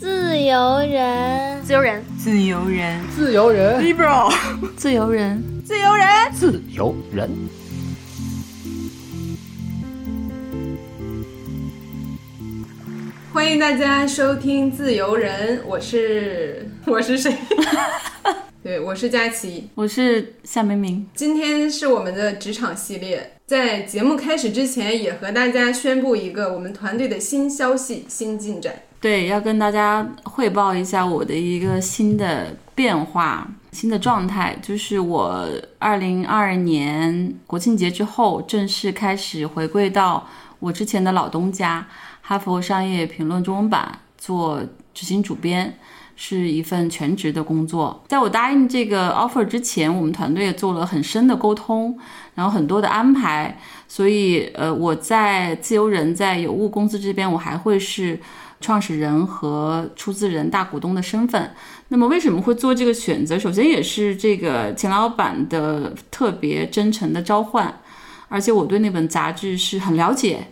自由人，自由人，自由人，自由人，liberal，自由人，自由人，自由人。欢迎大家收听《自由人》，我是我是谁？对，我是佳琪，我是夏明明。今天是我们的职场系列，在节目开始之前，也和大家宣布一个我们团队的新消息、新进展。对，要跟大家汇报一下我的一个新的变化、新的状态，就是我二零二二年国庆节之后正式开始回归到我之前的老东家《哈佛商业评论》中文版做执行主编，是一份全职的工作。在我答应这个 offer 之前，我们团队也做了很深的沟通，然后很多的安排，所以呃，我在自由人在有物公司这边，我还会是。创始人和出资人、大股东的身份，那么为什么会做这个选择？首先也是这个钱老板的特别真诚的召唤，而且我对那本杂志是很了解，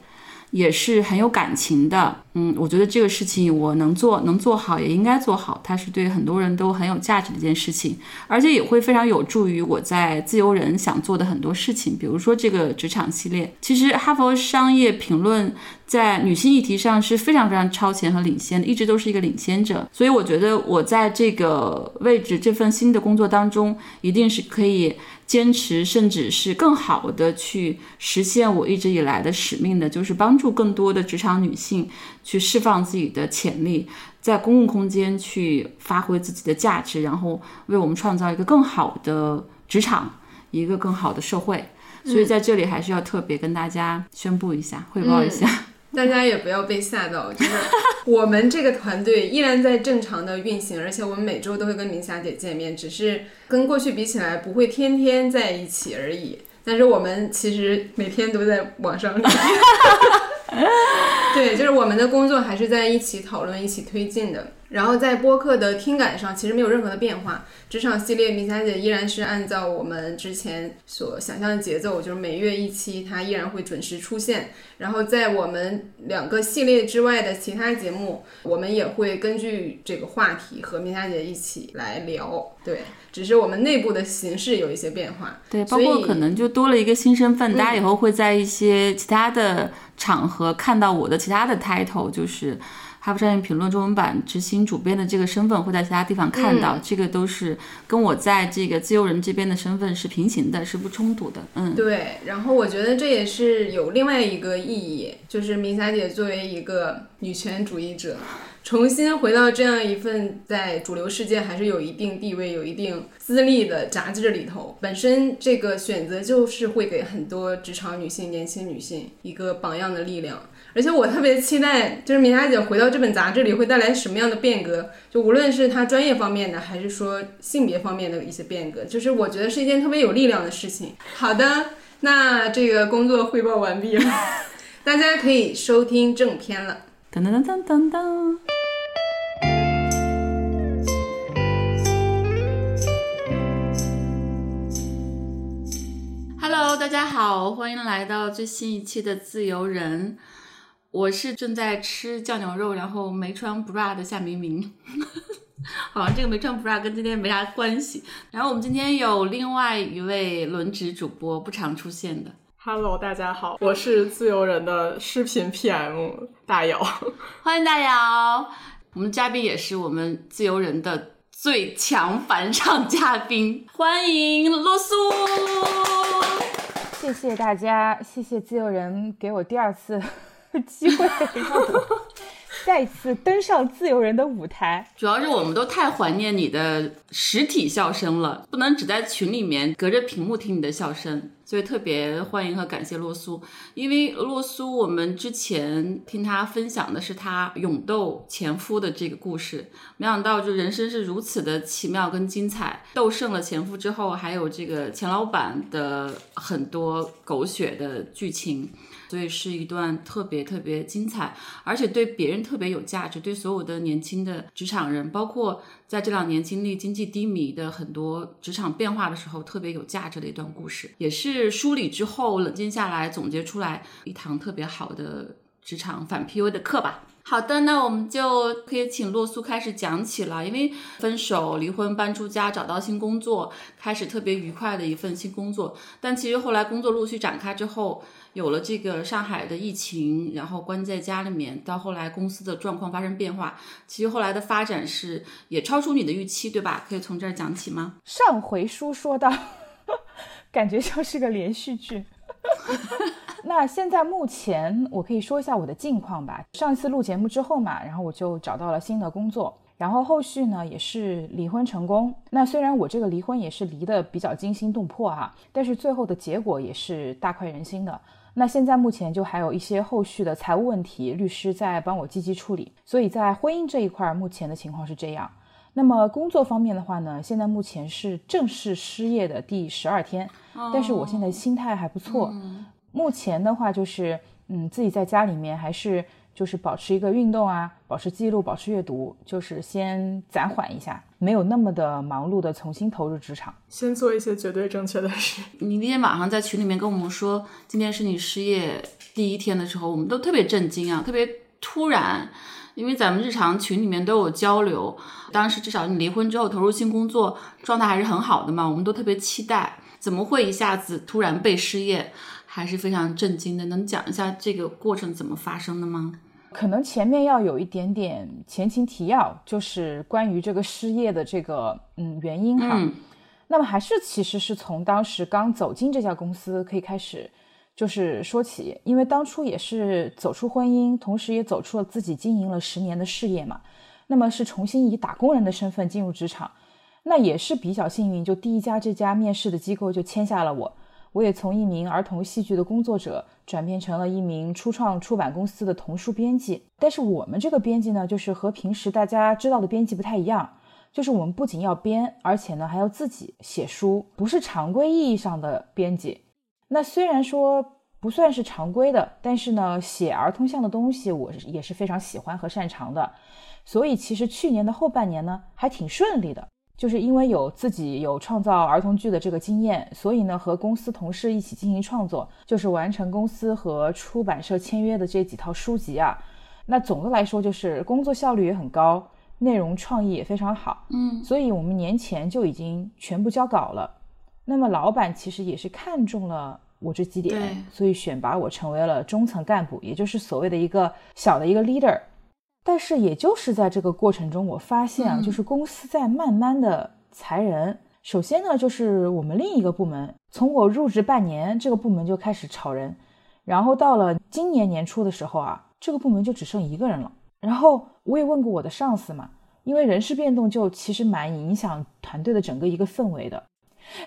也是很有感情的。嗯，我觉得这个事情我能做，能做好，也应该做好。它是对很多人都很有价值的一件事情，而且也会非常有助于我在自由人想做的很多事情，比如说这个职场系列。其实哈佛商业评论在女性议题上是非常非常超前和领先的，一直都是一个领先者。所以我觉得我在这个位置、这份新的工作当中，一定是可以坚持，甚至是更好的去实现我一直以来的使命的，就是帮助更多的职场女性。去释放自己的潜力，在公共空间去发挥自己的价值，然后为我们创造一个更好的职场，一个更好的社会。所以在这里还是要特别跟大家宣布一下，汇报一下。大家也不要被吓到，就是我们这个团队依然在正常的运行，而且我们每周都会跟明霞姐见面，只是跟过去比起来不会天天在一起而已。但是我们其实每天都在网上。对，就是我们的工作还是在一起讨论、一起推进的。然后在播客的听感上，其实没有任何的变化。职场系列，米霞姐依然是按照我们之前所想象的节奏，就是每月一期，它依然会准时出现。然后在我们两个系列之外的其他节目，我们也会根据这个话题和米霞姐一起来聊。对，只是我们内部的形式有一些变化。对，包括可能就多了一个新身份，大家以后会在一些其他的场合看到我的其他的 title，就是。哈佛商业评论中文版执行主编的这个身份会在其他地方看到，这个都是跟我在这个自由人这边的身份是平行的，是不冲突的。嗯，对。然后我觉得这也是有另外一个意义，就是明霞姐作为一个女权主义者，重新回到这样一份在主流世界还是有一定地位、有一定资历的杂志里头，本身这个选择就是会给很多职场女性、年轻女性一个榜样的力量。而且我特别期待，就是米莎姐回到这本杂志里会带来什么样的变革？就无论是她专业方面的，还是说性别方面的一些变革，就是我觉得是一件特别有力量的事情。好的，那这个工作汇报完毕了，大家可以收听正片了。噔噔噔噔噔噔。Hello，大家好，欢迎来到最新一期的自由人。我是正在吃酱牛肉，然后没穿 bra 的夏明明。好像，这个没穿 bra 跟今天没啥关系。然后我们今天有另外一位轮值主播，不常出现的。Hello，大家好，我是自由人的视频 PM 大姚，欢迎大姚。我们嘉宾也是我们自由人的最强返场嘉宾，欢迎洛苏。谢谢大家，谢谢自由人给我第二次。机会 再次登上自由人的舞台。主要是我们都太怀念你的实体笑声了，不能只在群里面隔着屏幕听你的笑声，所以特别欢迎和感谢洛苏。因为洛苏，我们之前听他分享的是他勇斗前夫的这个故事，没想到就人生是如此的奇妙跟精彩。斗胜了前夫之后，还有这个钱老板的很多狗血的剧情。所以是一段特别特别精彩，而且对别人特别有价值，对所有的年轻的职场人，包括在这两年经历经济低迷的很多职场变化的时候，特别有价值的一段故事，也是梳理之后冷静下来总结出来一堂特别好的。职场反 PUA 的课吧。好的，那我们就可以请洛苏开始讲起了。因为分手、离婚、搬出家、找到新工作，开始特别愉快的一份新工作。但其实后来工作陆续展开之后，有了这个上海的疫情，然后关在家里面，到后来公司的状况发生变化，其实后来的发展是也超出你的预期，对吧？可以从这儿讲起吗？上回书说到，感觉像是个连续剧。那现在目前我可以说一下我的近况吧。上一次录节目之后嘛，然后我就找到了新的工作，然后后续呢也是离婚成功。那虽然我这个离婚也是离得比较惊心动魄哈，但是最后的结果也是大快人心的。那现在目前就还有一些后续的财务问题，律师在帮我积极处理。所以在婚姻这一块，目前的情况是这样。那么工作方面的话呢，现在目前是正式失业的第十二天，但是我现在心态还不错。目前的话就是，嗯，自己在家里面还是就是保持一个运动啊，保持记录，保持阅读，就是先暂缓一下，没有那么的忙碌的重新投入职场，先做一些绝对正确的事。你那天晚上在群里面跟我们说，今天是你失业第一天的时候，我们都特别震惊啊，特别突然，因为咱们日常群里面都有交流，当时至少你离婚之后投入新工作，状态还是很好的嘛，我们都特别期待，怎么会一下子突然被失业？还是非常震惊的，能讲一下这个过程怎么发生的吗？可能前面要有一点点前情提要，就是关于这个失业的这个嗯原因哈。那么还是其实是从当时刚走进这家公司可以开始，就是说起，因为当初也是走出婚姻，同时也走出了自己经营了十年的事业嘛。那么是重新以打工人的身份进入职场，那也是比较幸运，就第一家这家面试的机构就签下了我。我也从一名儿童戏剧的工作者转变成了一名初创出版公司的童书编辑。但是我们这个编辑呢，就是和平时大家知道的编辑不太一样，就是我们不仅要编，而且呢还要自己写书，不是常规意义上的编辑。那虽然说不算是常规的，但是呢写儿童向的东西，我也是非常喜欢和擅长的。所以其实去年的后半年呢，还挺顺利的。就是因为有自己有创造儿童剧的这个经验，所以呢，和公司同事一起进行创作，就是完成公司和出版社签约的这几套书籍啊。那总的来说，就是工作效率也很高，内容创意也非常好。嗯，所以我们年前就已经全部交稿了。那么老板其实也是看中了我这几点，所以选拔我成为了中层干部，也就是所谓的一个小的一个 leader。但是，也就是在这个过程中，我发现啊，就是公司在慢慢的裁人。首先呢，就是我们另一个部门，从我入职半年，这个部门就开始炒人，然后到了今年年初的时候啊，这个部门就只剩一个人了。然后我也问过我的上司嘛，因为人事变动就其实蛮影响团队的整个一个氛围的。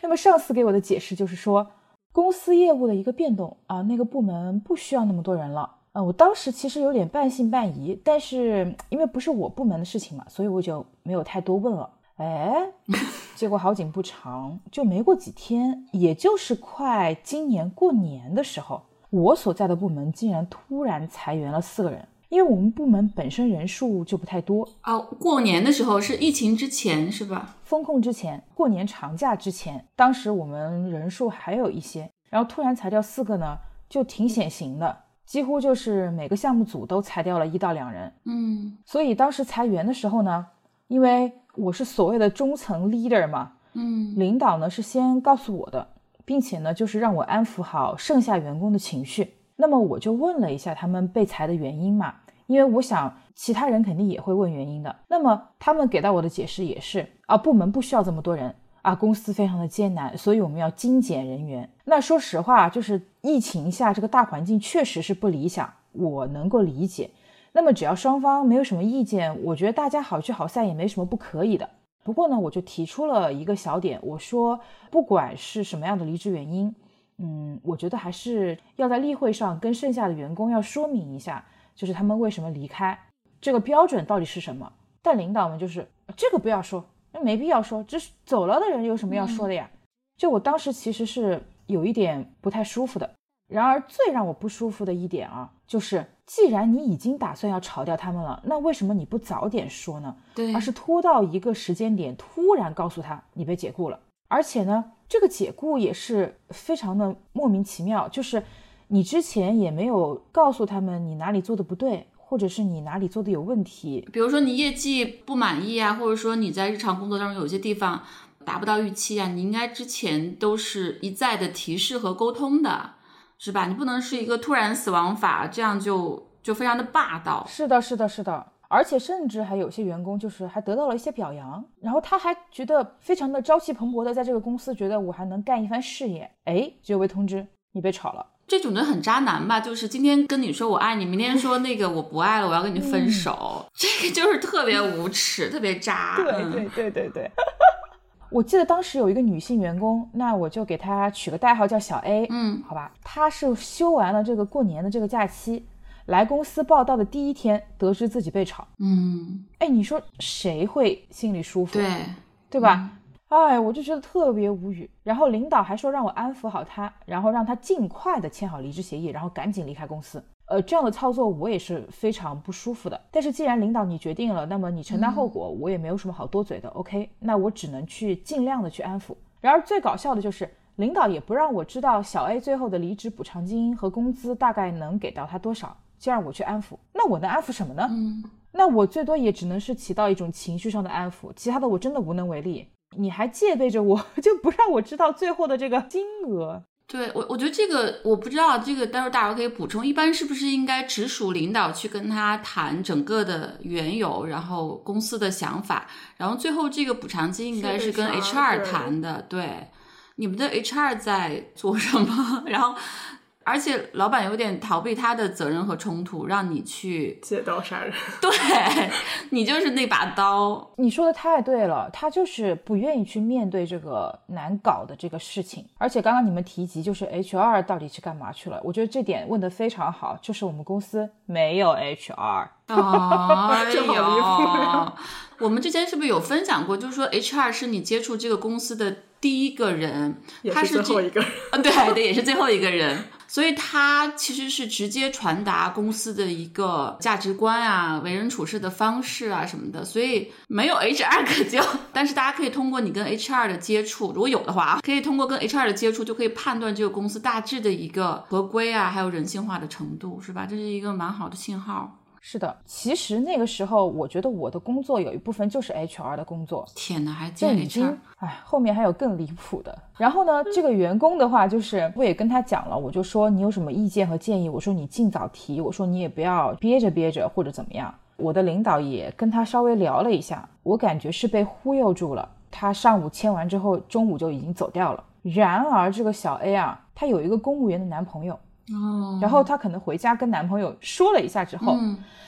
那么上司给我的解释就是说，公司业务的一个变动啊，那个部门不需要那么多人了。呃，我当时其实有点半信半疑，但是因为不是我部门的事情嘛，所以我就没有太多问了。哎，结果好景不长，就没过几天，也就是快今年过年的时候，我所在的部门竟然突然裁员了四个人。因为我们部门本身人数就不太多哦。过年的时候是疫情之前是吧？风控之前，过年长假之前，当时我们人数还有一些，然后突然裁掉四个呢，就挺显形的。几乎就是每个项目组都裁掉了一到两人，嗯，所以当时裁员的时候呢，因为我是所谓的中层 leader 嘛，嗯，领导呢是先告诉我的，并且呢就是让我安抚好剩下员工的情绪。那么我就问了一下他们被裁的原因嘛，因为我想其他人肯定也会问原因的。那么他们给到我的解释也是啊，部门不需要这么多人。啊，公司非常的艰难，所以我们要精简人员。那说实话，就是疫情下这个大环境确实是不理想，我能够理解。那么只要双方没有什么意见，我觉得大家好聚好散也没什么不可以的。不过呢，我就提出了一个小点，我说不管是什么样的离职原因，嗯，我觉得还是要在例会上跟剩下的员工要说明一下，就是他们为什么离开，这个标准到底是什么。但领导们就是这个不要说。那没必要说，这是走了的人有什么要说的呀？就我当时其实是有一点不太舒服的。然而最让我不舒服的一点啊，就是既然你已经打算要炒掉他们了，那为什么你不早点说呢？对，而是拖到一个时间点突然告诉他你被解雇了。而且呢，这个解雇也是非常的莫名其妙，就是你之前也没有告诉他们你哪里做的不对，或者是你哪里做的有问题。比如说你业绩不满意啊，或者说你在日常工作当中有些地方达不到预期啊，你应该之前都是一再的提示和沟通的，是吧？你不能是一个突然死亡法，这样就就非常的霸道。是的，是的，是的。而且甚至还有些员工就是还得到了一些表扬，然后他还觉得非常的朝气蓬勃的在这个公司，觉得我还能干一番事业。哎，就被通知你被炒了，这种人很渣男吧？就是今天跟你说我爱你，明天说那个我不爱了，我要跟你分手，这个就是特别无耻，特别渣。对对对对对。我记得当时有一个女性员工，那我就给她取个代号叫小 A。嗯，好吧，她是休完了这个过年的这个假期。来公司报道的第一天，得知自己被炒，嗯，哎，你说谁会心里舒服？对，对吧？哎，我就觉得特别无语。然后领导还说让我安抚好他，然后让他尽快的签好离职协议，然后赶紧离开公司。呃，这样的操作我也是非常不舒服的。但是既然领导你决定了，那么你承担后果，我也没有什么好多嘴的。OK，那我只能去尽量的去安抚。然而最搞笑的就是，领导也不让我知道小 A 最后的离职补偿金和工资大概能给到他多少。就让我去安抚，那我能安抚什么呢？嗯，那我最多也只能是起到一种情绪上的安抚，其他的我真的无能为力。你还戒备着我，就不让我知道最后的这个金额。对我，我觉得这个我不知道，这个待会儿大伙可以补充。一般是不是应该直属领导去跟他谈整个的缘由，然后公司的想法，然后最后这个补偿金应该是跟 HR 谈的。对，你们的 HR 在做什么？然后。而且老板有点逃避他的责任和冲突，让你去借刀杀人。对你就是那把刀。你说的太对了，他就是不愿意去面对这个难搞的这个事情。而且刚刚你们提及，就是 HR 到底去干嘛去了？我觉得这点问得非常好，就是我们公司没有 HR。哎呦，我们之前是不是有分享过？就是说 HR 是你接触这个公司的第一个人，他是最后一个人。嗯，对对，也是最后一个人。所以他其实是直接传达公司的一个价值观啊、为人处事的方式啊什么的，所以没有 HR 可救。但是大家可以通过你跟 HR 的接触，如果有的话啊，可以通过跟 HR 的接触，就可以判断这个公司大致的一个合规啊，还有人性化的程度，是吧？这是一个蛮好的信号。是的，其实那个时候，我觉得我的工作有一部分就是 HR 的工作。天哪，还见 HR？哎，后面还有更离谱的。然后呢，这个员工的话，就是我也跟他讲了，我就说你有什么意见和建议，我说你尽早提，我说你也不要憋着憋着或者怎么样。我的领导也跟他稍微聊了一下，我感觉是被忽悠住了。他上午签完之后，中午就已经走掉了。然而这个小 A 啊，她有一个公务员的男朋友。哦，然后她可能回家跟男朋友说了一下之后，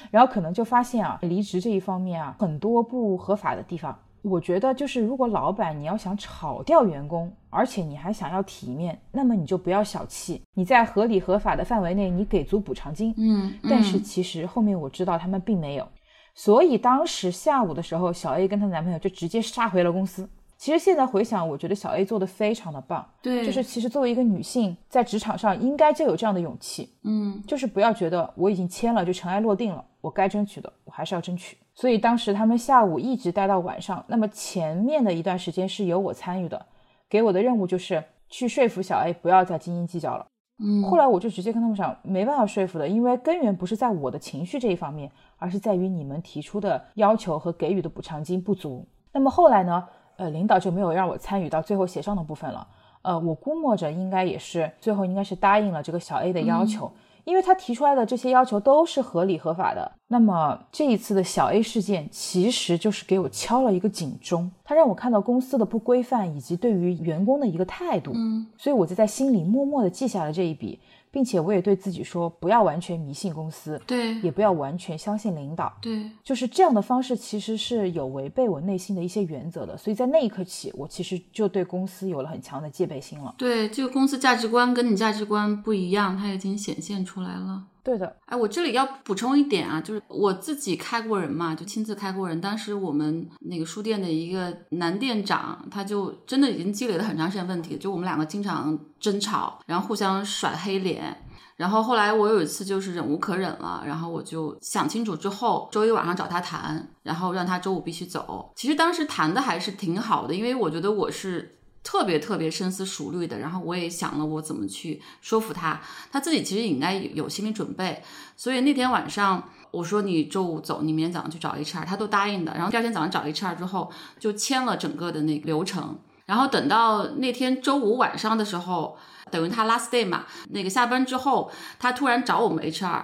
然后可能就发现啊，离职这一方面啊，很多不合法的地方。我觉得就是，如果老板你要想炒掉员工，而且你还想要体面，那么你就不要小气，你在合理合法的范围内，你给足补偿金。嗯，但是其实后面我知道他们并没有，所以当时下午的时候，小 A 跟她男朋友就直接杀回了公司。其实现在回想，我觉得小 A 做的非常的棒。对，就是其实作为一个女性，在职场上应该就有这样的勇气。嗯，就是不要觉得我已经签了就尘埃落定了，我该争取的我还是要争取。所以当时他们下午一直待到晚上，那么前面的一段时间是由我参与的，给我的任务就是去说服小 A 不要再斤斤计较了。嗯，后来我就直接跟他们讲，没办法说服的，因为根源不是在我的情绪这一方面，而是在于你们提出的要求和给予的补偿金不足。那么后来呢？呃，领导就没有让我参与到最后协商的部分了。呃，我估摸着应该也是最后应该是答应了这个小 A 的要求，因为他提出来的这些要求都是合理合法的。那么这一次的小 A 事件，其实就是给我敲了一个警钟，他让我看到公司的不规范以及对于员工的一个态度。嗯，所以我就在心里默默的记下了这一笔。并且我也对自己说，不要完全迷信公司，对，也不要完全相信领导，对，就是这样的方式其实是有违背我内心的一些原则的。所以在那一刻起，我其实就对公司有了很强的戒备心了。对，这个公司价值观跟你价值观不一样，它已经显现出来了。对的，哎，我这里要补充一点啊，就是我自己开过人嘛，就亲自开过人。当时我们那个书店的一个男店长，他就真的已经积累了很长时间问题，就我们两个经常争吵，然后互相甩黑脸。然后后来我有一次就是忍无可忍了，然后我就想清楚之后，周一晚上找他谈，然后让他周五必须走。其实当时谈的还是挺好的，因为我觉得我是。特别特别深思熟虑的，然后我也想了我怎么去说服他，他自己其实也应该有心理准备。所以那天晚上我说你周五走，你明天早上去找 HR，他都答应的。然后第二天早上找 HR 之后，就签了整个的那个流程。然后等到那天周五晚上的时候，等于他 last day 嘛，那个下班之后，他突然找我们 HR。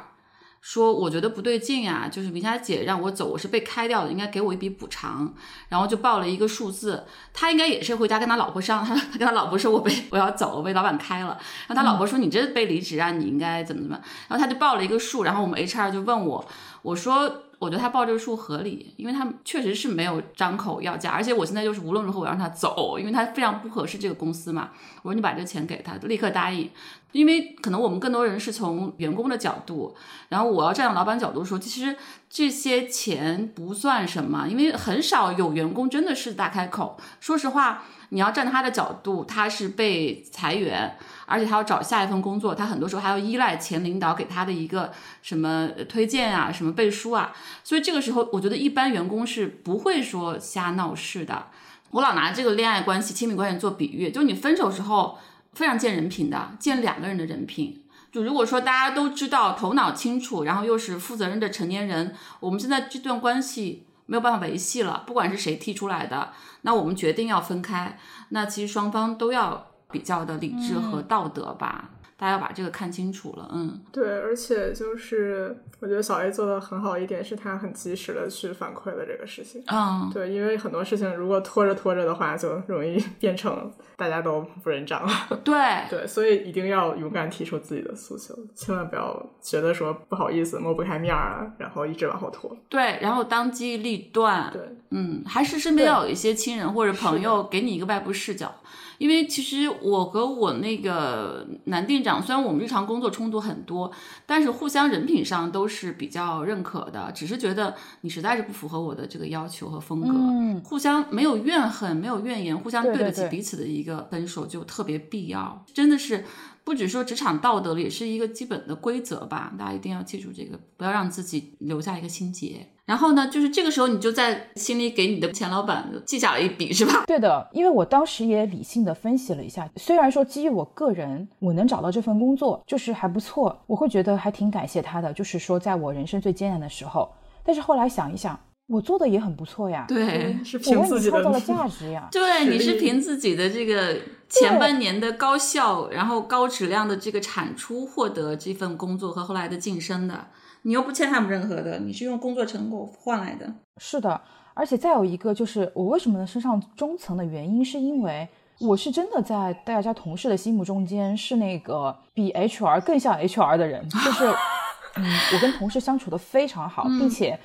说我觉得不对劲啊，就是明霞姐让我走，我是被开掉的，应该给我一笔补偿，然后就报了一个数字。他应该也是回家跟他老婆商量，他他跟他老婆说，我被我要走，我被老板开了。然后他老婆说，你这被离职啊，你应该怎么怎么。然后他就报了一个数，然后我们 HR 就问我，我说。我觉得他报这个数合理，因为他确实是没有张口要价，而且我现在就是无论如何我让他走，因为他非常不合适这个公司嘛。我说你把这个钱给他，立刻答应。因为可能我们更多人是从员工的角度，然后我要站在老板角度说，其实这些钱不算什么，因为很少有员工真的是大开口。说实话，你要站他的角度，他是被裁员。而且他要找下一份工作，他很多时候还要依赖前领导给他的一个什么推荐啊，什么背书啊。所以这个时候，我觉得一般员工是不会说瞎闹事的。我老拿这个恋爱关系、亲密关系做比喻，就你分手时候非常见人品的，见两个人的人品。就如果说大家都知道、头脑清楚，然后又是负责任的成年人，我们现在这段关系没有办法维系了，不管是谁提出来的，那我们决定要分开，那其实双方都要。比较的理智和道德吧，大家要把这个看清楚了。嗯，对，而且就是我觉得小 A 做的很好一点，是他很及时的去反馈了这个事情。嗯，对，因为很多事情如果拖着拖着的话，就容易 变成大家都不认账了。对，对，所以一定要勇敢提出自己的诉求，千万不要觉得说不好意思抹不开面儿啊，然后一直往后拖。对，然后当机立断。对，嗯，还是身边要有一些亲人或者朋友给你一个外部视角。因为其实我和我那个男店长，虽然我们日常工作冲突很多，但是互相人品上都是比较认可的。只是觉得你实在是不符合我的这个要求和风格，互相没有怨恨，没有怨言，互相对得起彼此的一个分手就特别必要，真的是。不只说职场道德了，也是一个基本的规则吧。大家一定要记住这个，不要让自己留下一个心结。然后呢，就是这个时候，你就在心里给你的前老板记下了一笔，是吧？对的，因为我当时也理性的分析了一下，虽然说基于我个人，我能找到这份工作就是还不错，我会觉得还挺感谢他的。就是说，在我人生最艰难的时候，但是后来想一想。我做的也很不错呀，对，是凭自己的创造了价值呀。对，你是凭自己的这个前半年的高效，然后高质量的这个产出获得这份工作和后来的晋升的。你又不欠他们任何的，你是用工作成果换来的。是的，而且再有一个就是，我为什么能升上中层的原因，是因为我是真的在大家同事的心目中间是那个比 HR 更像 HR 的人，就是，嗯，我跟同事相处的非常好，并且。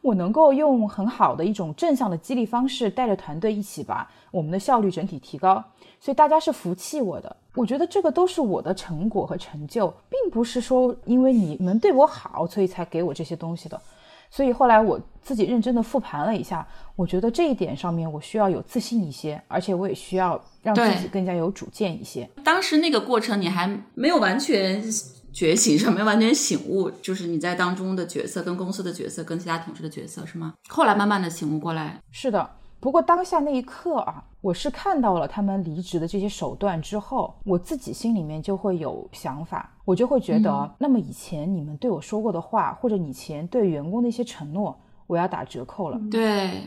我能够用很好的一种正向的激励方式，带着团队一起把我们的效率整体提高，所以大家是服气我的。我觉得这个都是我的成果和成就，并不是说因为你们对我好，所以才给我这些东西的。所以后来我自己认真的复盘了一下，我觉得这一点上面我需要有自信一些，而且我也需要让自己更加有主见一些。当时那个过程你还没有完全。觉醒是没完全醒悟，就是你在当中的角色、跟公司的角色、跟其他同事的角色，是吗？后来慢慢的醒悟过来，是的。不过当下那一刻啊，我是看到了他们离职的这些手段之后，我自己心里面就会有想法，我就会觉得，那么以前你们对我说过的话，或者以前对员工的一些承诺，我要打折扣了。对，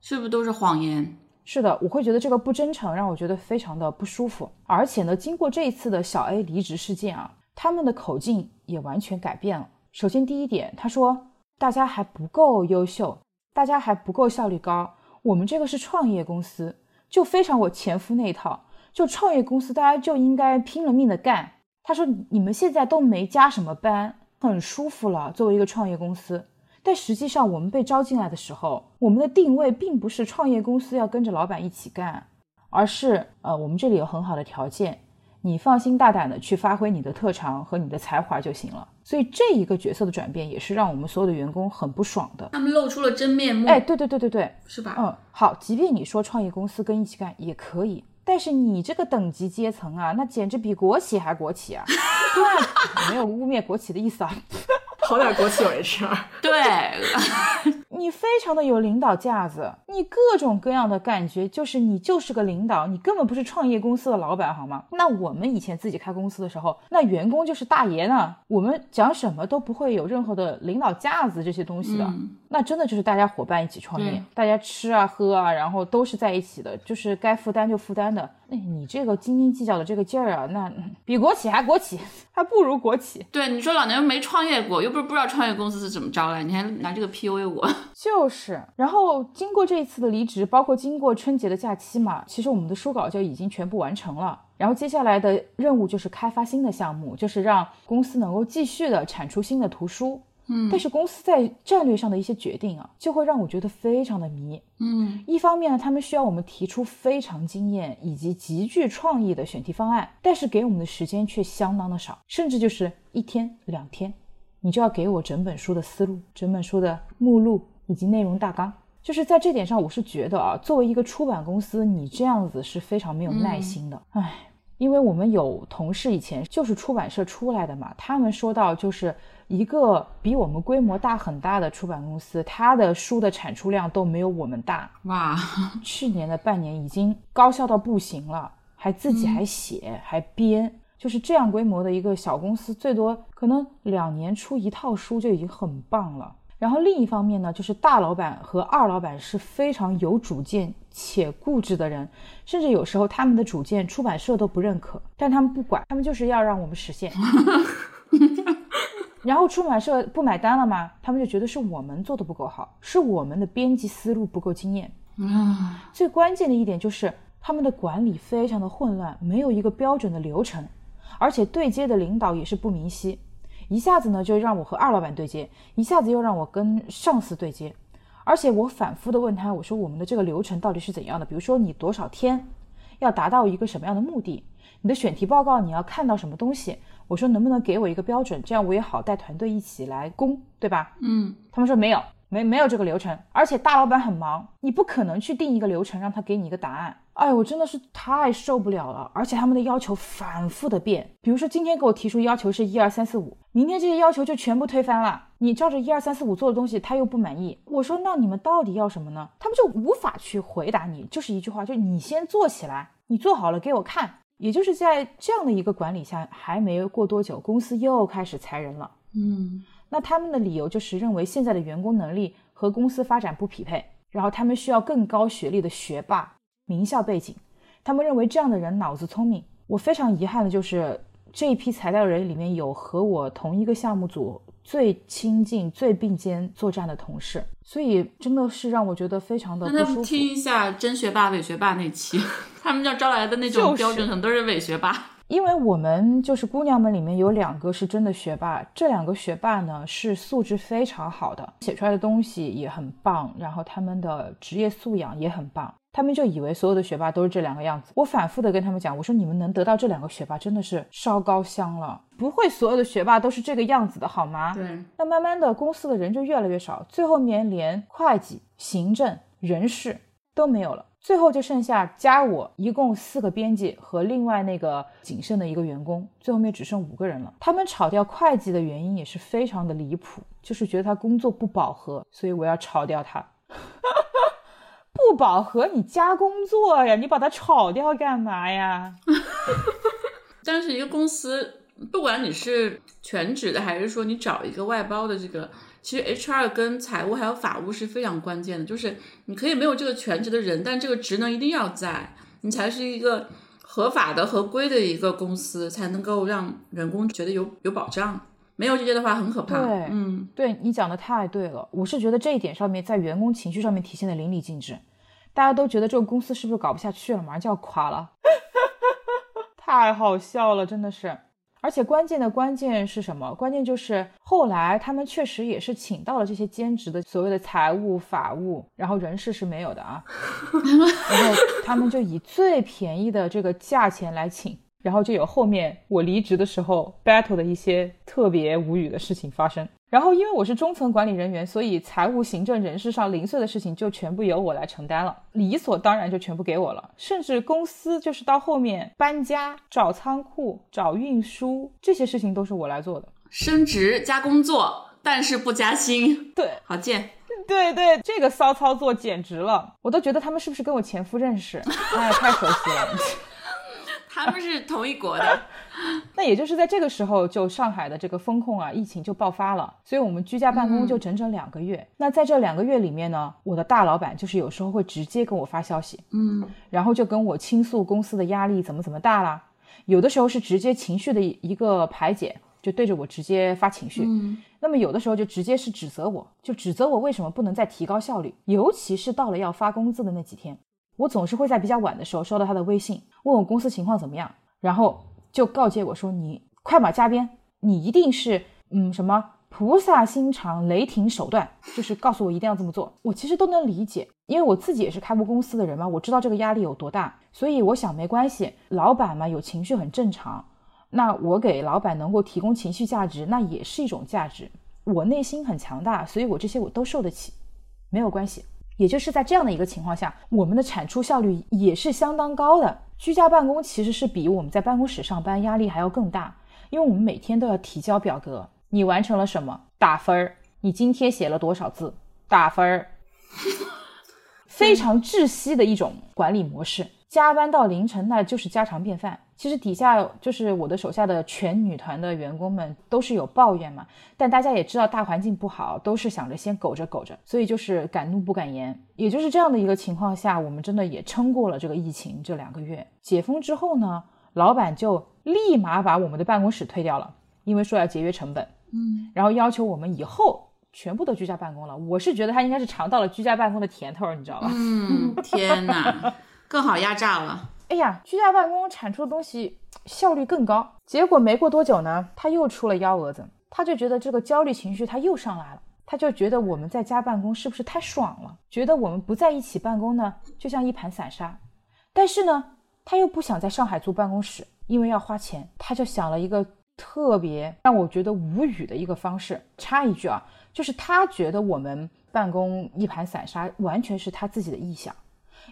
是不是都是谎言？是的，我会觉得这个不真诚，让我觉得非常的不舒服。而且呢，经过这一次的小 A 离职事件啊。他们的口径也完全改变了。首先，第一点，他说大家还不够优秀，大家还不够效率高。我们这个是创业公司，就非常我前夫那一套，就创业公司大家就应该拼了命的干。他说你们现在都没加什么班，很舒服了，作为一个创业公司。但实际上，我们被招进来的时候，我们的定位并不是创业公司要跟着老板一起干，而是呃，我们这里有很好的条件。你放心大胆的去发挥你的特长和你的才华就行了。所以这一个角色的转变也是让我们所有的员工很不爽的。他们露出了真面目。哎，对对对对对，是吧？嗯，好，即便你说创业公司跟一起干也可以，但是你这个等级阶层啊，那简直比国企还国企啊！对，没有污蔑国企的意思啊。好歹国企有 HR。对，你非常的有领导架子，你各种各样的感觉，就是你就是个领导，你根本不是创业公司的老板，好吗？那我们以前自己开公司的时候，那员工就是大爷呢，我们讲什么都不会有任何的领导架子这些东西的，那真的就是大家伙伴一起创业，大家吃啊喝啊，然后都是在一起的，就是该负担就负担的。那你这个斤斤计较的这个劲儿啊，那比国企还国企，还不如国企。对，你说老娘没创业过，又不是不知道创业公司是怎么着来，你还拿这个 PUA 我？就是。然后经过这一次的离职，包括经过春节的假期嘛，其实我们的书稿就已经全部完成了。然后接下来的任务就是开发新的项目，就是让公司能够继续的产出新的图书。嗯，但是公司在战略上的一些决定啊，就会让我觉得非常的迷。嗯，一方面呢，他们需要我们提出非常惊艳以及极具创意的选题方案，但是给我们的时间却相当的少，甚至就是一天两天，你就要给我整本书的思路、整本书的目录以及内容大纲。就是在这点上，我是觉得啊，作为一个出版公司，你这样子是非常没有耐心的。唉，因为我们有同事以前就是出版社出来的嘛，他们说到就是。一个比我们规模大很大的出版公司，它的书的产出量都没有我们大哇！去年的半年已经高效到不行了，还自己还写还编，就是这样规模的一个小公司，最多可能两年出一套书就已经很棒了。然后另一方面呢，就是大老板和二老板是非常有主见且固执的人，甚至有时候他们的主见出版社都不认可，但他们不管，他们就是要让我们实现。然后出版社不买单了吗？他们就觉得是我们做的不够好，是我们的编辑思路不够惊艳。啊，最关键的一点就是他们的管理非常的混乱，没有一个标准的流程，而且对接的领导也是不明晰，一下子呢就让我和二老板对接，一下子又让我跟上司对接，而且我反复的问他，我说我们的这个流程到底是怎样的？比如说你多少天要达到一个什么样的目的？你的选题报告你要看到什么东西？我说能不能给我一个标准，这样我也好带团队一起来攻，对吧？嗯，他们说没有，没没有这个流程，而且大老板很忙，你不可能去定一个流程让他给你一个答案。哎，我真的是太受不了了，而且他们的要求反复的变，比如说今天给我提出要求是一二三四五，明天这些要求就全部推翻了。你照着一二三四五做的东西，他又不满意。我说那你们到底要什么呢？他们就无法去回答你，就是一句话，就是你先做起来，你做好了给我看。也就是在这样的一个管理下，还没过多久，公司又开始裁人了。嗯，那他们的理由就是认为现在的员工能力和公司发展不匹配，然后他们需要更高学历的学霸、名校背景。他们认为这样的人脑子聪明。我非常遗憾的就是这一批材料人里面有和我同一个项目组。最亲近、最并肩作战的同事，所以真的是让我觉得非常的不舒服。听一下真学霸、伪学霸那期，他们要招来的那种标准很多是伪学霸。因为我们就是姑娘们里面有两个是真的学霸，这两个学霸呢是素质非常好的，写出来的东西也很棒，然后他们的职业素养也很棒。他们就以为所有的学霸都是这两个样子。我反复的跟他们讲，我说你们能得到这两个学霸，真的是烧高香了。不会所有的学霸都是这个样子的，好吗？对。那慢慢的，公司的人就越来越少，最后面连会计、行政、人事都没有了，最后就剩下加我一共四个编辑和另外那个仅剩的一个员工，最后面只剩五个人了。他们炒掉会计的原因也是非常的离谱，就是觉得他工作不饱和，所以我要炒掉他。不饱和，你加工作呀？你把它炒掉干嘛呀？但是一个公司，不管你是全职的，还是说你找一个外包的，这个其实 HR 跟财务还有法务是非常关键的。就是你可以没有这个全职的人，但这个职能一定要在，你才是一个合法的、合规的一个公司，才能够让员工觉得有有保障。没有这些的话，很可怕。对，嗯，对你讲的太对了。我是觉得这一点上面，在员工情绪上面体现的淋漓尽致。大家都觉得这个公司是不是搞不下去了，马上就要垮了？太好笑了，真的是。而且关键的关键是什么？关键就是后来他们确实也是请到了这些兼职的所谓的财务、法务，然后人事是没有的啊。然后他们就以最便宜的这个价钱来请。然后就有后面我离职的时候 battle 的一些特别无语的事情发生。然后因为我是中层管理人员，所以财务、行政、人事上零碎的事情就全部由我来承担了，理所当然就全部给我了。甚至公司就是到后面搬家、找仓库、找运输这些事情都是我来做的。升职加工作，但是不加薪，对，好贱。对对，这个骚操作简直了，我都觉得他们是不是跟我前夫认识？哎，太熟悉了。他们是同一国的。那也就是在这个时候，就上海的这个风控啊，疫情就爆发了，所以我们居家办公就整整两个月。那在这两个月里面呢，我的大老板就是有时候会直接跟我发消息，嗯，然后就跟我倾诉公司的压力怎么怎么大啦。有的时候是直接情绪的一个排解，就对着我直接发情绪。嗯，那么有的时候就直接是指责我，就指责我为什么不能再提高效率，尤其是到了要发工资的那几天，我总是会在比较晚的时候收到他的微信，问我公司情况怎么样，然后就告诫我说你。快马加鞭，你一定是嗯什么菩萨心肠、雷霆手段，就是告诉我一定要这么做。我其实都能理解，因为我自己也是开过公司的人嘛，我知道这个压力有多大。所以我想没关系，老板嘛有情绪很正常。那我给老板能够提供情绪价值，那也是一种价值。我内心很强大，所以我这些我都受得起，没有关系。也就是在这样的一个情况下，我们的产出效率也是相当高的。居家办公其实是比我们在办公室上班压力还要更大。因为我们每天都要提交表格，你完成了什么打分儿？你今天写了多少字打分儿？非常窒息的一种管理模式，加班到凌晨那就是家常便饭。其实底下就是我的手下的全女团的员工们都是有抱怨嘛，但大家也知道大环境不好，都是想着先苟着苟着，所以就是敢怒不敢言。也就是这样的一个情况下，我们真的也撑过了这个疫情这两个月。解封之后呢？老板就立马把我们的办公室推掉了，因为说要节约成本，嗯，然后要求我们以后全部都居家办公了。我是觉得他应该是尝到了居家办公的甜头，你知道吧？嗯，天哪，更好压榨了。哎呀，居家办公产出的东西效率更高。结果没过多久呢，他又出了幺蛾子，他就觉得这个焦虑情绪他又上来了，他就觉得我们在家办公是不是太爽了？觉得我们不在一起办公呢，就像一盘散沙。但是呢。他又不想在上海租办公室，因为要花钱。他就想了一个特别让我觉得无语的一个方式。插一句啊，就是他觉得我们办公一盘散沙，完全是他自己的臆想。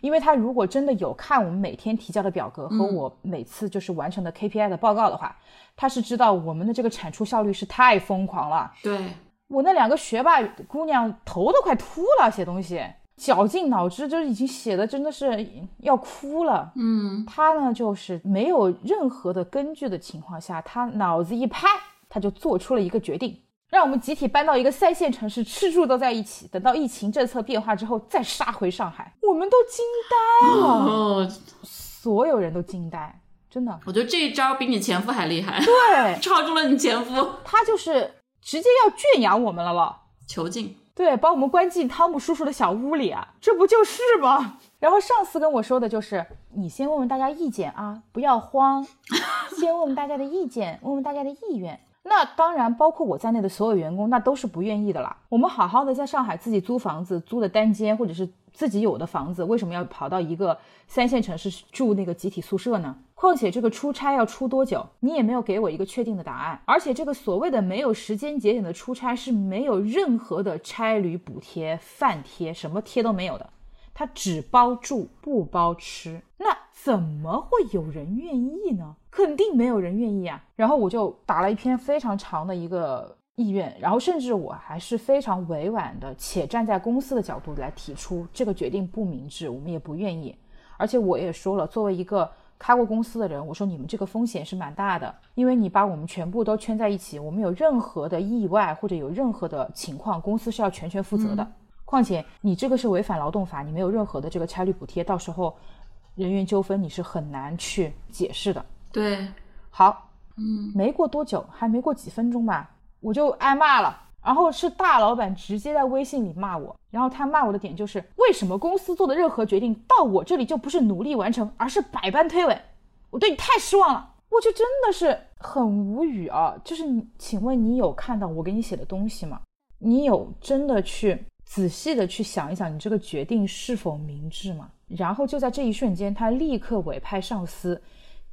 因为他如果真的有看我们每天提交的表格和我每次就是完成的 KPI 的报告的话，他是知道我们的这个产出效率是太疯狂了。对我那两个学霸姑娘头都快秃了，写东西。绞尽脑汁，就是已经写的真的是要哭了。嗯，他呢就是没有任何的根据的情况下，他脑子一拍，他就做出了一个决定，让我们集体搬到一个三线城市，吃住都在一起。等到疫情政策变化之后，再杀回上海，我们都惊呆了，所有人都惊呆，真的。我觉得这一招比你前夫还厉害，对，超出了你前夫，他就是直接要圈养我们了了，囚禁。对，把我们关进汤姆叔叔的小屋里啊，这不就是吗？然后上司跟我说的就是，你先问问大家意见啊，不要慌，先问问大家的意见，问问大家的意愿。那当然，包括我在内的所有员工，那都是不愿意的啦。我们好好的在上海自己租房子，租的单间或者是自己有的房子，为什么要跑到一个三线城市住那个集体宿舍呢？况且这个出差要出多久，你也没有给我一个确定的答案。而且这个所谓的没有时间节点的出差是没有任何的差旅补贴、饭贴，什么贴都没有的，它只包住不包吃。那怎么会有人愿意呢？肯定没有人愿意啊！然后我就打了一篇非常长的一个意愿，然后甚至我还是非常委婉的，且站在公司的角度来提出这个决定不明智，我们也不愿意。而且我也说了，作为一个开过公司的人，我说你们这个风险是蛮大的，因为你把我们全部都圈在一起，我们有任何的意外或者有任何的情况，公司是要全权负责的。况且你这个是违反劳动法，你没有任何的这个差旅补贴，到时候人员纠纷你是很难去解释的。对，好，嗯，没过多久，还没过几分钟吧，我就挨骂了。然后是大老板直接在微信里骂我，然后他骂我的点就是为什么公司做的任何决定到我这里就不是努力完成，而是百般推诿，我对你太失望了，我就真的是很无语啊。就是你，请问你有看到我给你写的东西吗？你有真的去仔细的去想一想，你这个决定是否明智吗？然后就在这一瞬间，他立刻委派上司。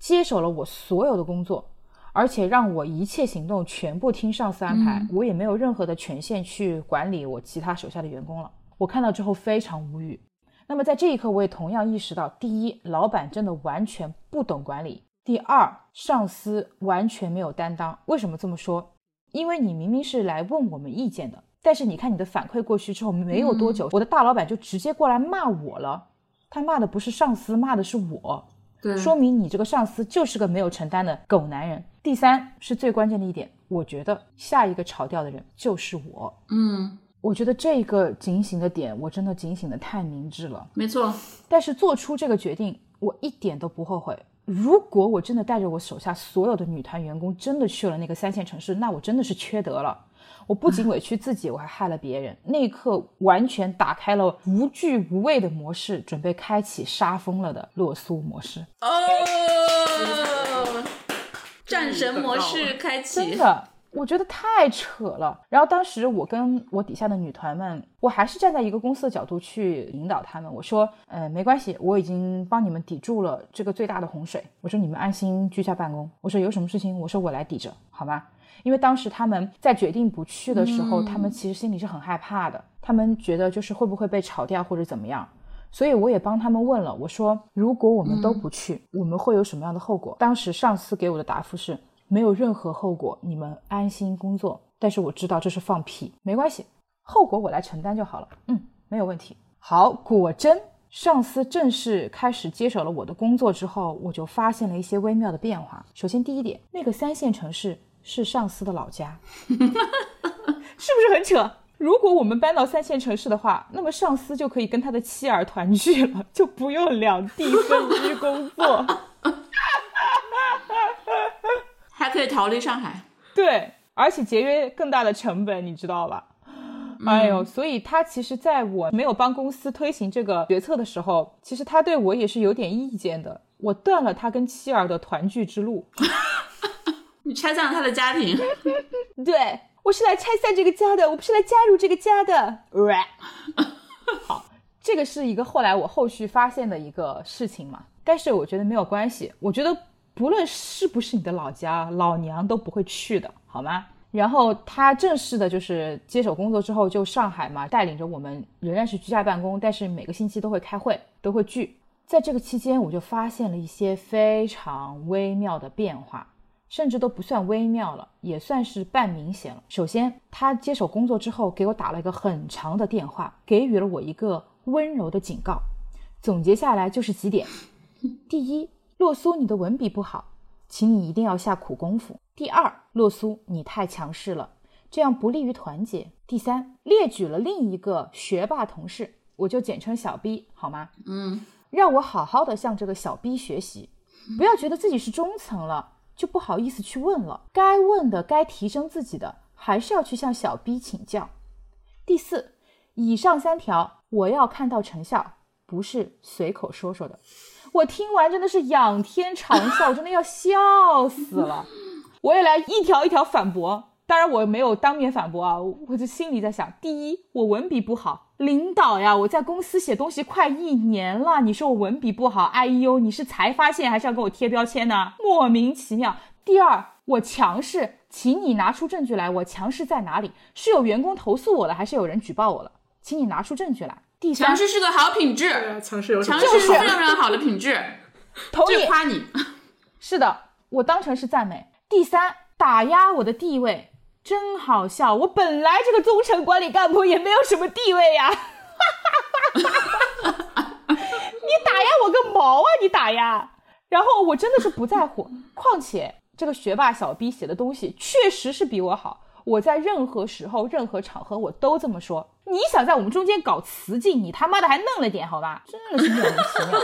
接手了我所有的工作，而且让我一切行动全部听上司安排，我也没有任何的权限去管理我其他手下的员工了。我看到之后非常无语。那么在这一刻，我也同样意识到：第一，老板真的完全不懂管理；第二，上司完全没有担当。为什么这么说？因为你明明是来问我们意见的，但是你看你的反馈过去之后，没有多久，我的大老板就直接过来骂我了。他骂的不是上司，骂的是我。对，说明你这个上司就是个没有承担的狗男人。第三是最关键的一点，我觉得下一个炒掉的人就是我。嗯，我觉得这个警醒的点，我真的警醒的太明智了。没错，但是做出这个决定，我一点都不后悔。如果我真的带着我手下所有的女团员工真的去了那个三线城市，那我真的是缺德了。我不仅委屈自己，我还害了别人。那一刻，完全打开了无惧无畏的模式，准备开启杀疯了的洛苏模式。哦，战神模式开启，真的，我觉得太扯了。然后当时我跟我底下的女团们，我还是站在一个公司的角度去引导他们。我说，呃，没关系，我已经帮你们抵住了这个最大的洪水。我说你们安心居家办公。我说有什么事情，我说我来抵着，好吗？因为当时他们在决定不去的时候，他们其实心里是很害怕的，他们觉得就是会不会被炒掉或者怎么样。所以我也帮他们问了，我说如果我们都不去，我们会有什么样的后果？当时上司给我的答复是没有任何后果，你们安心工作。但是我知道这是放屁，没关系，后果我来承担就好了。嗯，没有问题。好，果真，上司正式开始接手了我的工作之后，我就发现了一些微妙的变化。首先第一点，那个三线城市是上司的老家，是不是很扯？如果我们搬到三线城市的话，那么上司就可以跟他的妻儿团聚了，就不用两地分居工作，还可以逃离上海。对，而且节约更大的成本，你知道吧？哎呦，所以他其实在我没有帮公司推行这个决策的时候，其实他对我也是有点意见的。我断了他跟妻儿的团聚之路，拆散了他的家庭。对。我是来拆散这个家的，我不是来加入这个家的。好，这个是一个后来我后续发现的一个事情嘛，但是我觉得没有关系，我觉得不论是不是你的老家，老娘都不会去的，好吗？然后他正式的就是接手工作之后，就上海嘛，带领着我们仍然是居家办公，但是每个星期都会开会，都会聚。在这个期间，我就发现了一些非常微妙的变化。甚至都不算微妙了，也算是半明显了。首先，他接手工作之后，给我打了一个很长的电话，给予了我一个温柔的警告。总结下来就是几点：第一，洛苏，你的文笔不好，请你一定要下苦功夫；第二，洛苏，你太强势了，这样不利于团结；第三，列举了另一个学霸同事，我就简称小 B，好吗？嗯，让我好好的向这个小 B 学习，不要觉得自己是中层了。就不好意思去问了，该问的、该提升自己的，还是要去向小 B 请教。第四，以上三条我要看到成效，不是随口说说的。我听完真的是仰天长啸，真的要笑死了。我也来一条一条反驳。当然我没有当面反驳啊，我就心里在想：第一，我文笔不好，领导呀，我在公司写东西快一年了，你说我文笔不好，哎呦，你是才发现还是要给我贴标签呢？莫名其妙。第二，我强势，请你拿出证据来，我强势在哪里？是有员工投诉我了，还是有人举报我了？请你拿出证据来。第三，强势是个好品质，强势有强势是非常非常好的品质，同意夸你。是的，我当成是赞美。第三，打压我的地位。真好笑！我本来这个中层管理干部也没有什么地位呀，你打压我个毛啊！你打压，然后我真的是不在乎。况且这个学霸小 B 写的东西确实是比我好，我在任何时候、任何场合我都这么说。你想在我们中间搞雌竞，你他妈的还嫩了点，好吧？真的是莫名其妙，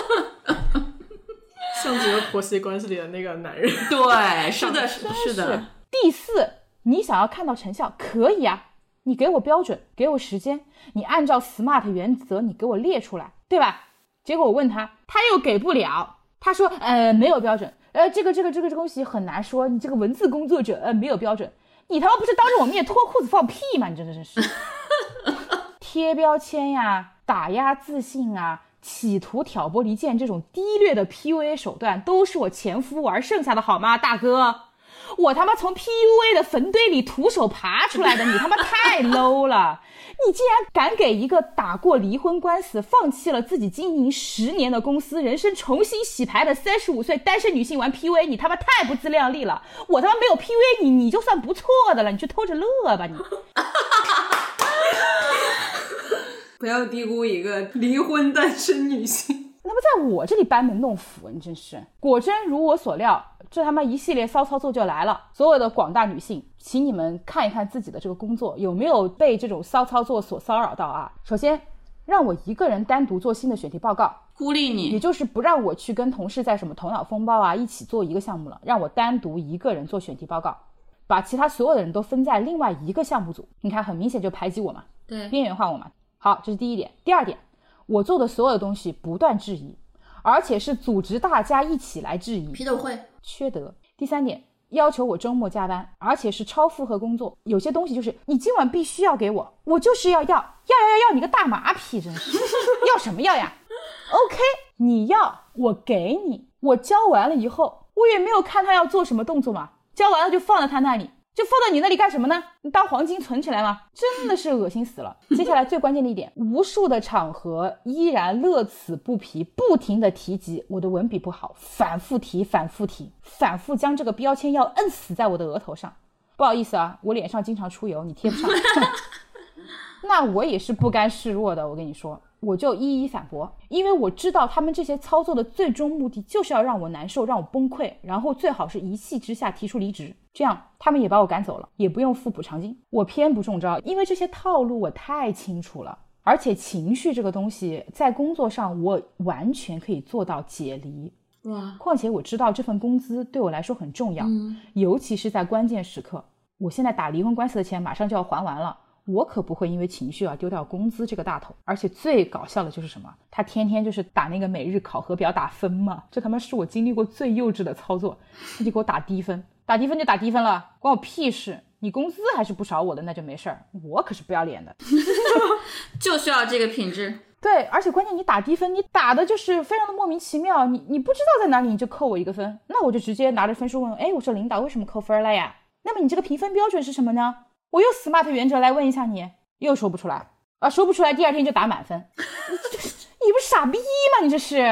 像极了婆媳关系里的那个男人。对，是的，是的。第四。你想要看到成效，可以啊，你给我标准，给我时间，你按照 SMART 原则，你给我列出来，对吧？结果我问他，他又给不了，他说，呃，没有标准，呃，这个这个这个东西很难说，你这个文字工作者，呃，没有标准，你他妈不是当着我面脱裤子放屁吗？你真的真是，贴标签呀，打压自信啊，企图挑拨离间这种低劣的 PUA 手段，都是我前夫玩剩下的好吗，大哥？我他妈从 PUA 的坟堆里徒手爬出来的，你他妈太 low 了！你竟然敢给一个打过离婚官司、放弃了自己经营十年的公司、人生重新洗牌的三十五岁单身女性玩 PUA，你他妈太不自量力了！我他妈没有 PUA 你，你就算不错的了，你去偷着乐吧你！不要低估一个离婚单身女性。那么在我这里班门弄斧，你真是。果真如我所料，这他妈一系列骚操作就来了。所有的广大女性，请你们看一看自己的这个工作有没有被这种骚操作所骚扰到啊？首先，让我一个人单独做新的选题报告，孤立你也，就是不让我去跟同事在什么头脑风暴啊一起做一个项目了，让我单独一个人做选题报告，把其他所有的人都分在另外一个项目组。你看，很明显就排挤我嘛。对，边缘化我嘛。好，这是第一点。第二点，我做的所有的东西不断质疑，而且是组织大家一起来质疑，批斗会，缺德。第三点，要求我周末加班，而且是超负荷工作。有些东西就是你今晚必须要给我，我就是要要要要要要你个大马屁，真是要什么要呀？OK，你要我给你，我交完了以后，我也没有看他要做什么动作嘛，交完了就放在他那里。就放到你那里干什么呢？你当黄金存起来吗？真的是恶心死了。接下来最关键的一点，无数的场合依然乐此不疲，不停的提及我的文笔不好，反复提，反复提，反复将这个标签要摁死在我的额头上。不好意思啊，我脸上经常出油，你贴不上。那我也是不甘示弱的，我跟你说，我就一一反驳，因为我知道他们这些操作的最终目的就是要让我难受，让我崩溃，然后最好是一气之下提出离职，这样他们也把我赶走了，也不用付补偿金。我偏不中招，因为这些套路我太清楚了，而且情绪这个东西在工作上我完全可以做到解离。哇，况且我知道这份工资对我来说很重要，尤其是在关键时刻。我现在打离婚官司的钱马上就要还完了，我可不会因为情绪而丢掉工资这个大头。而且最搞笑的就是什么？他天天就是打那个每日考核表打分嘛，这他妈是我经历过最幼稚的操作。他就给我打低分，打低分就打低分了，关我屁事！你工资还是不少我的，那就没事儿。我可是不要脸的。就需要这个品质。对，而且关键你打低分，你打的就是非常的莫名其妙，你你不知道在哪里，你就扣我一个分，那我就直接拿着分数问，哎，我说领导为什么扣分了呀？那么你这个评分标准是什么呢？我用 smart 原则来问一下你，又说不出来啊，说不出来，第二天就打满分，你 你不是傻逼吗？你这是，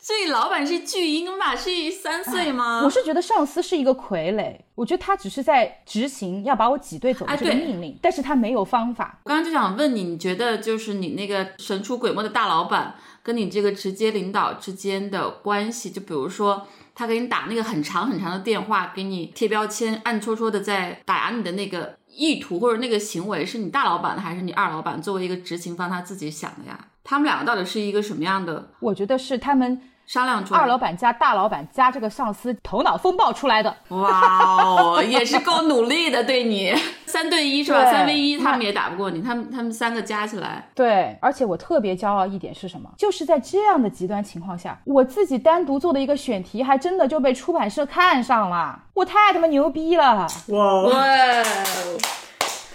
这老板是巨婴吧？是三岁吗？我是觉得上司是一个傀儡，我觉得他只是在执行要把我挤兑走的这个命令，但是他没有方法。我刚刚就想问你，你觉得就是你那个神出鬼没的大老板跟你这个直接领导之间的关系，就比如说他给你打那个很长很长的电话，给你贴标签，暗戳戳的在打压你的那个意图或者那个行为，是你大老板的还是你二老板作为一个执行方他自己想的呀？他们两个到底是一个什么样的我觉得是他们商量出来？二老板加大老板加这个上司头脑风暴出来的。哇哦，也是够努力的，对你 三对一是吧？三 v 一他们也打不过你，他们他们三个加起来，对，而且我特别骄傲一点是什么？就是在这样的极端情况下，我自己单独做的一个选题，还真的就被出版社看上了，我太他妈牛逼了！哇哦，哇，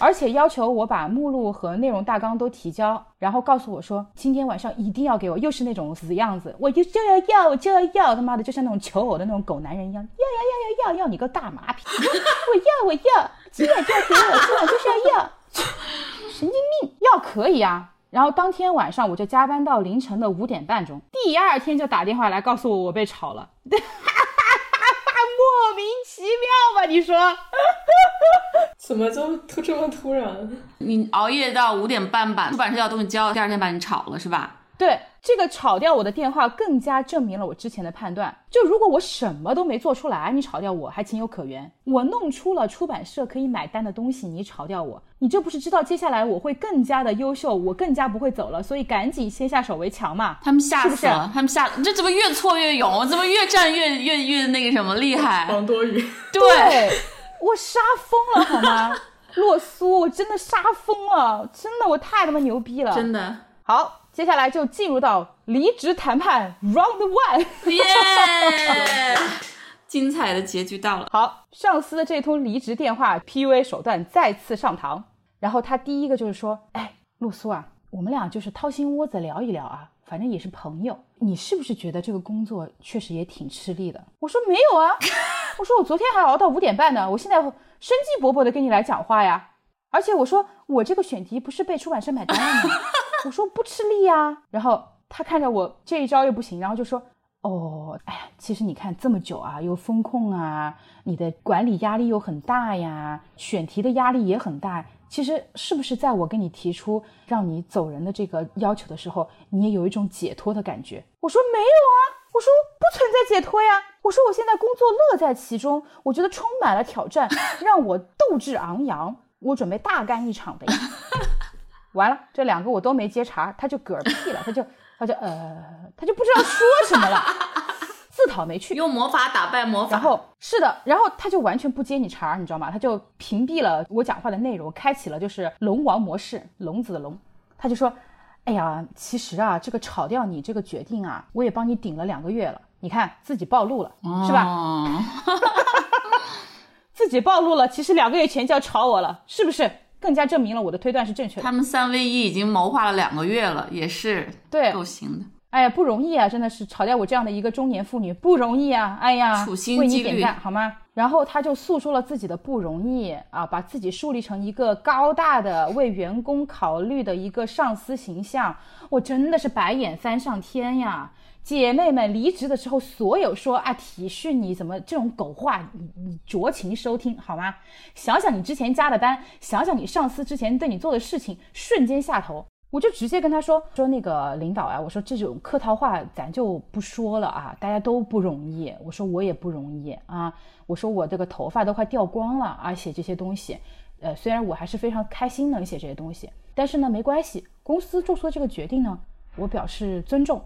而且要求我把目录和内容大纲都提交，然后告诉我说今天晚上一定要给我，又是那种死样子，我就就要要，我就要要，他妈的就像那种求偶的那种狗男人一样，要要要要要 要你个大马屁，我要我要，今晚就要给我，今晚就是要要，神经病，要可以啊。然后当天晚上我就加班到凌晨的五点半钟，第二天就打电话来告诉我我被炒了，莫名其妙吧？你说？怎么就突这么突然？你熬夜到五点半把，出版社要东西交，第二天把你炒了是吧？对这个炒掉我的电话，更加证明了我之前的判断。就如果我什么都没做出来，你炒掉我还情有可原。我弄出了出版社可以买单的东西，你炒掉我，你这不是知道接下来我会更加的优秀，我更加不会走了，所以赶紧先下手为强嘛。他们吓死了，他们吓，你这怎么越挫越勇？怎么越战越越越那个什么厉害？王多鱼，对，我杀疯了好吗？洛苏，我真的杀疯了，真的，我太他妈牛逼了！真的，好，接下来就进入到离职谈判 round one。耶！精彩的结局到了，好，上司的这通离职电话 PUA 手段再次上堂。然后他第一个就是说：“哎，洛苏啊，我们俩就是掏心窝子聊一聊啊，反正也是朋友。你是不是觉得这个工作确实也挺吃力的？”我说：“没有啊，我说我昨天还熬到五点半呢，我现在生机勃勃的跟你来讲话呀。而且我说我这个选题不是被出版社买单了吗？我说不吃力呀。然后他看着我这一招又不行，然后就说。”哦，哎呀，其实你看这么久啊，又风控啊，你的管理压力又很大呀，选题的压力也很大。其实是不是在我跟你提出让你走人的这个要求的时候，你也有一种解脱的感觉？我说没有啊，我说不存在解脱呀，我说我现在工作乐在其中，我觉得充满了挑战，让我斗志昂扬，我准备大干一场的呀。完了，这两个我都没接茬，他就嗝屁了，他就他就呃，他就不知道说什么了。自讨没趣，用魔法打败魔法。然后是的，然后他就完全不接你茬，你知道吗？他就屏蔽了我讲话的内容，开启了就是龙王模式，龙子的龙。他就说：“哎呀，其实啊，这个炒掉你这个决定啊，我也帮你顶了两个月了。你看自己暴露了，是吧？自己暴露了，其实两个月前就要炒我了，是不是？更加证明了我的推断是正确的。他们三 v 一已经谋划了两个月了，也是对，够行的。”哎呀，不容易啊，真的是炒掉我这样的一个中年妇女不容易啊！哎呀，为你点赞好吗？然后他就诉说了自己的不容易啊，把自己树立成一个高大的为员工考虑的一个上司形象，我真的是白眼翻上天呀！姐妹们，离职的时候所有说啊体恤你怎么这种狗话，你你酌情收听好吗？想想你之前加的班，想想你上司之前对你做的事情，瞬间下头。我就直接跟他说说那个领导啊，我说这种客套话咱就不说了啊，大家都不容易，我说我也不容易啊，我说我这个头发都快掉光了啊，写这些东西，呃，虽然我还是非常开心能写这些东西，但是呢没关系，公司做出的这个决定呢，我表示尊重，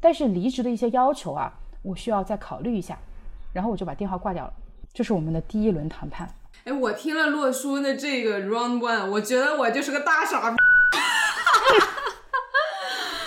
但是离职的一些要求啊，我需要再考虑一下，然后我就把电话挂掉了，这是我们的第一轮谈判。哎，我听了洛叔的这个 round one，我觉得我就是个大傻逼。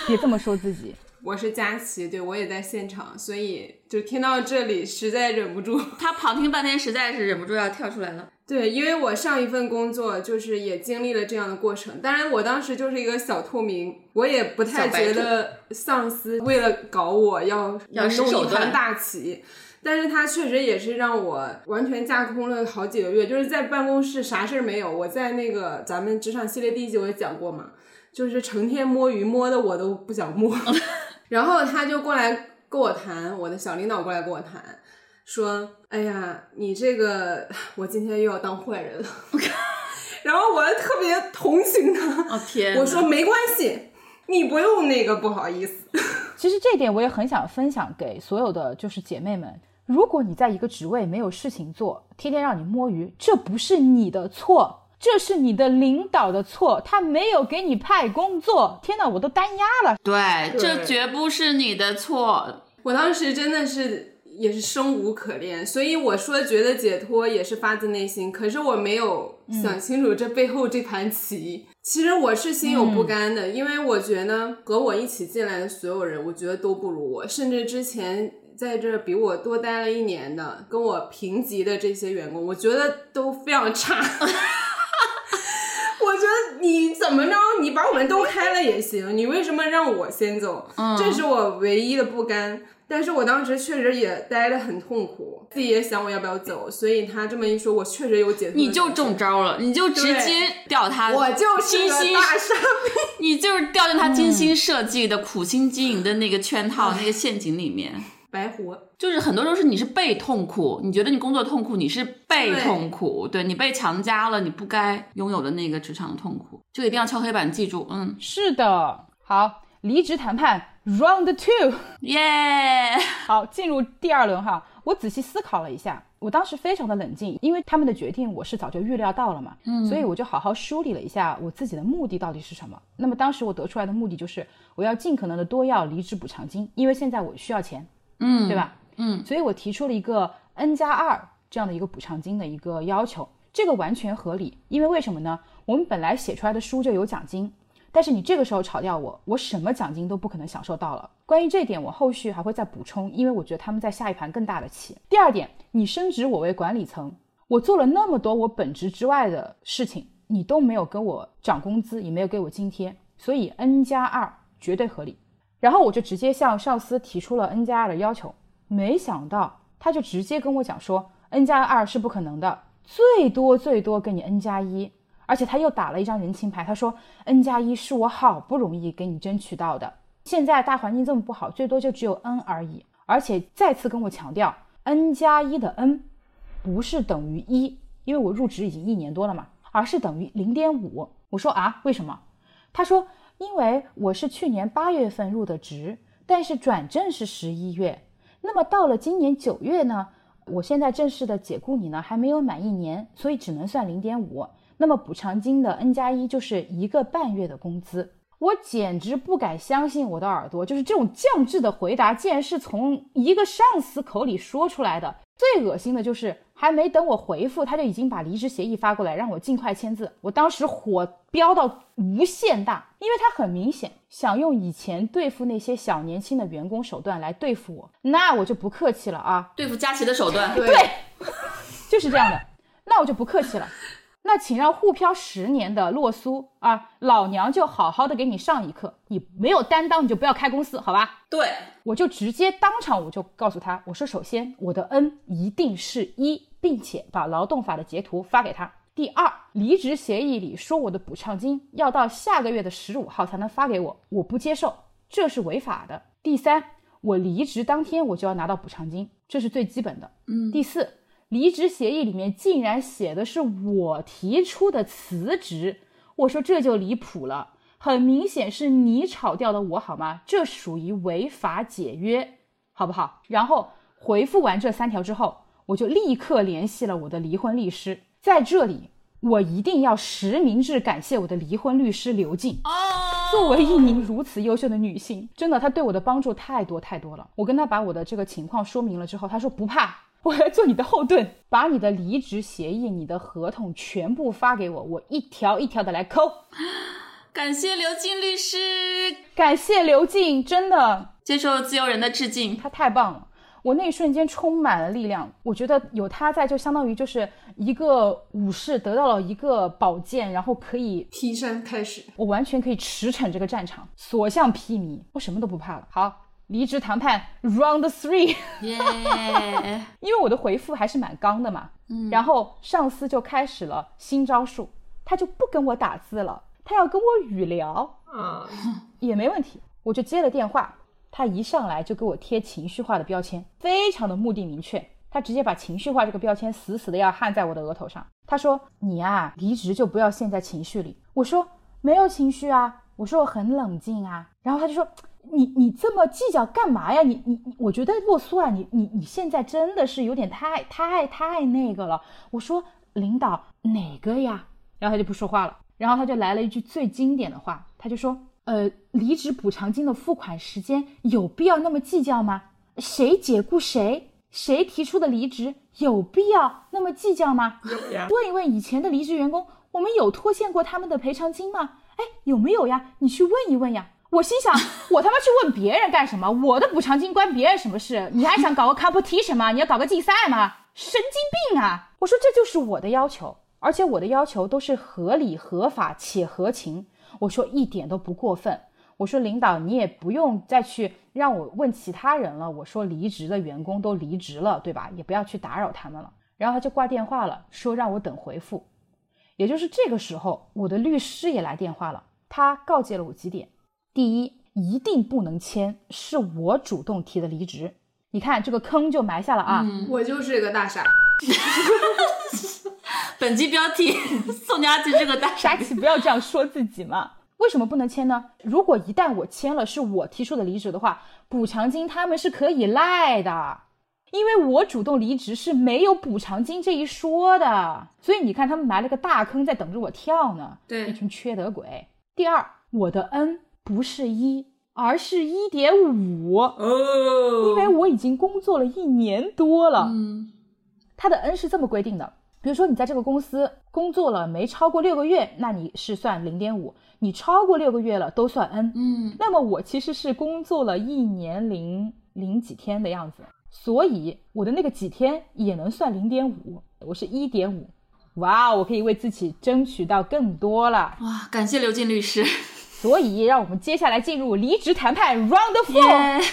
别这么说自己。我是佳琪，对我也在现场，所以就听到这里，实在忍不住。他旁听半天，实在是忍不住要跳出来了。对，因为我上一份工作就是也经历了这样的过程。当然，我当时就是一个小透明，我也不太觉得上司为了搞我要要弄一盘大棋。但是他确实也是让我完全架空了好几个月，就是在办公室啥事儿没有。我在那个咱们职场系列第一集我也讲过嘛。就是成天摸鱼，摸的我都不想摸。然后他就过来跟我谈，我的小领导过来跟我谈，说：“哎呀，你这个，我今天又要当坏人了。”然后我特别同情他。哦天！我说没关系，你不用那个不好意思。其实这点我也很想分享给所有的就是姐妹们。如果你在一个职位没有事情做，天天让你摸鱼，这不是你的错。这是你的领导的错，他没有给你派工作。天哪，我都单压了。对，这绝不是你的错。我当时真的是也是生无可恋，所以我说觉得解脱也是发自内心。可是我没有想清楚这背后这盘棋。其实我是心有不甘的，因为我觉得和我一起进来的所有人，我觉得都不如我，甚至之前在这比我多待了一年的，跟我平级的这些员工，我觉得都非常差。你怎么着，你把我们都开了也行，你为什么让我先走？这是我唯一的不甘。但是我当时确实也待得很痛苦，自己也想我要不要走。所以他这么一说，我确实有解脱。你就中招了，你就直接掉他，我就是大傻逼，你就是掉进他精心设计的、苦心经营的那个圈套、那个陷阱里面。白活，就是很多时候是你是被痛苦，你觉得你工作痛苦，你是被痛苦，对你被强加了你不该拥有的那个职场的痛苦，就一定要敲黑板记住，嗯，是的，好，离职谈判 round two，耶，好，进入第二轮哈，我仔细思考了一下，我当时非常的冷静，因为他们的决定我是早就预料到了嘛，嗯，所以我就好好梳理了一下我自己的目的到底是什么。那么当时我得出来的目的就是我要尽可能的多要离职补偿金，因为现在我需要钱。嗯，对吧？嗯，所以我提出了一个 n 加二这样的一个补偿金的一个要求，这个完全合理。因为为什么呢？我们本来写出来的书就有奖金，但是你这个时候炒掉我，我什么奖金都不可能享受到了。关于这点，我后续还会再补充，因为我觉得他们在下一盘更大的棋。第二点，你升职我为管理层，我做了那么多我本职之外的事情，你都没有跟我涨工资，也没有给我津贴，所以 n 加二绝对合理。然后我就直接向上司提出了 n 加二的要求，没想到他就直接跟我讲说 n 加二是不可能的，最多最多给你 n 加一，而且他又打了一张人情牌，他说 n 加一是我好不容易给你争取到的，现在大环境这么不好，最多就只有 n 而已，而且再次跟我强调 n 加一的 n 不是等于一，因为我入职已经一年多了嘛。而是等于零点五。我说啊，为什么？他说，因为我是去年八月份入的职，但是转正是十一月，那么到了今年九月呢，我现在正式的解雇你呢，还没有满一年，所以只能算零点五。那么补偿金的 n 加一就是一个半月的工资。我简直不敢相信我的耳朵，就是这种降智的回答，竟然是从一个上司口里说出来的。最恶心的就是，还没等我回复，他就已经把离职协议发过来，让我尽快签字。我当时火飙到无限大，因为他很明显想用以前对付那些小年轻的员工手段来对付我，那我就不客气了啊！对付佳琪的手段，对，就是这样的，那我就不客气了。那请让沪漂十年的洛苏啊，老娘就好好的给你上一课。你没有担当，你就不要开公司，好吧？对，我就直接当场我就告诉他，我说首先我的 N 一定是一，并且把劳动法的截图发给他。第二，离职协议里说我的补偿金要到下个月的十五号才能发给我，我不接受，这是违法的。第三，我离职当天我就要拿到补偿金，这是最基本的。嗯。第四。离职协议里面竟然写的是我提出的辞职，我说这就离谱了，很明显是你炒掉的我好吗？这属于违法解约，好不好？然后回复完这三条之后，我就立刻联系了我的离婚律师，在这里我一定要实名制感谢我的离婚律师刘静。作为一名如此优秀的女性，真的她对我的帮助太多太多了。我跟她把我的这个情况说明了之后，她说不怕。我来做你的后盾，把你的离职协议、你的合同全部发给我，我一条一条的来抠。感谢刘静律师，感谢刘静，真的接受自由人的致敬，他太棒了。我那一瞬间充满了力量，我觉得有他在，就相当于就是一个武士得到了一个宝剑，然后可以劈山开始，我完全可以驰骋这个战场，所向披靡，我什么都不怕了。好。离职谈判 round three，耶！因为我的回复还是蛮刚的嘛，嗯，然后上司就开始了新招数，他就不跟我打字了，他要跟我语聊，啊，也没问题，我就接了电话，他一上来就给我贴情绪化的标签，非常的目的明确，他直接把情绪化这个标签死死的要焊在我的额头上，他说你啊，离职就不要陷在情绪里，我说没有情绪啊，我说我很冷静啊，然后他就说。你你这么计较干嘛呀？你你你，我觉得洛苏啊，你你你现在真的是有点太太太那个了。我说领导哪个呀？然后他就不说话了。然后他就来了一句最经典的话，他就说：呃，离职补偿金的付款时间有必要那么计较吗？谁解雇谁，谁提出的离职有必要那么计较吗？问一问以前的离职员工，我们有拖欠过他们的赔偿金吗？哎，有没有呀？你去问一问呀。我心想，我他妈去问别人干什么？我的补偿金关别人什么事？你还想搞个 competition 吗？你要搞个竞赛吗？神经病啊！我说这就是我的要求，而且我的要求都是合理、合法且合情。我说一点都不过分。我说领导，你也不用再去让我问其他人了。我说离职的员工都离职了，对吧？也不要去打扰他们了。然后他就挂电话了，说让我等回复。也就是这个时候，我的律师也来电话了，他告诫了我几点。第一，一定不能签，是我主动提的离职。你看这个坑就埋下了啊！我就是一个大傻。本集标题：宋佳琪是个大傻。琪不要这样说自己嘛？为什么不能签呢？如果一旦我签了是我提出的离职的话，补偿金他们是可以赖的，因为我主动离职是没有补偿金这一说的。所以你看，他们埋了个大坑在等着我跳呢。对，一群缺德鬼。第二，我的 n。不是一，而是一点五哦，因为我已经工作了一年多了。嗯，他的 N 是这么规定的，比如说你在这个公司工作了没超过六个月，那你是算零点五；你超过六个月了都算 N。嗯，那么我其实是工作了一年零零几天的样子，所以我的那个几天也能算零点五，我是一点五。哇，我可以为自己争取到更多了。哇，感谢刘静律师。所以，让我们接下来进入离职谈判 round four。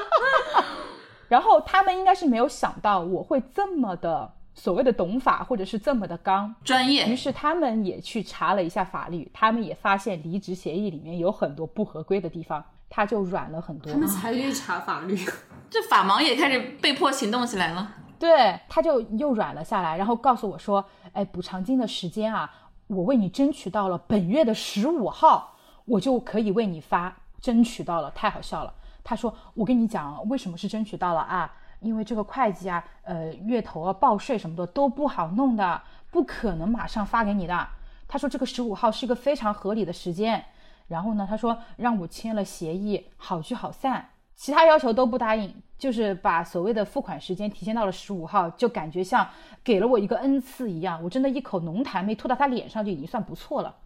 然后他们应该是没有想到我会这么的所谓的懂法，或者是这么的刚专业。于是他们也去查了一下法律，他们也发现离职协议里面有很多不合规的地方，他就软了很多。他们才去查法律，这法盲也开始被迫行动起来了。对，他就又软了下来，然后告诉我说：“哎，补偿金的时间啊，我为你争取到了本月的十五号，我就可以为你发。争取到了，太好笑了。”他说：“我跟你讲，为什么是争取到了啊？因为这个会计啊，呃，月头啊，报税什么的都不好弄的，不可能马上发给你的。他说这个十五号是一个非常合理的时间。然后呢，他说让我签了协议，好聚好散，其他要求都不答应，就是把所谓的付款时间提前到了十五号，就感觉像给了我一个恩赐一样。我真的一口浓痰没吐到他脸上就已经算不错了。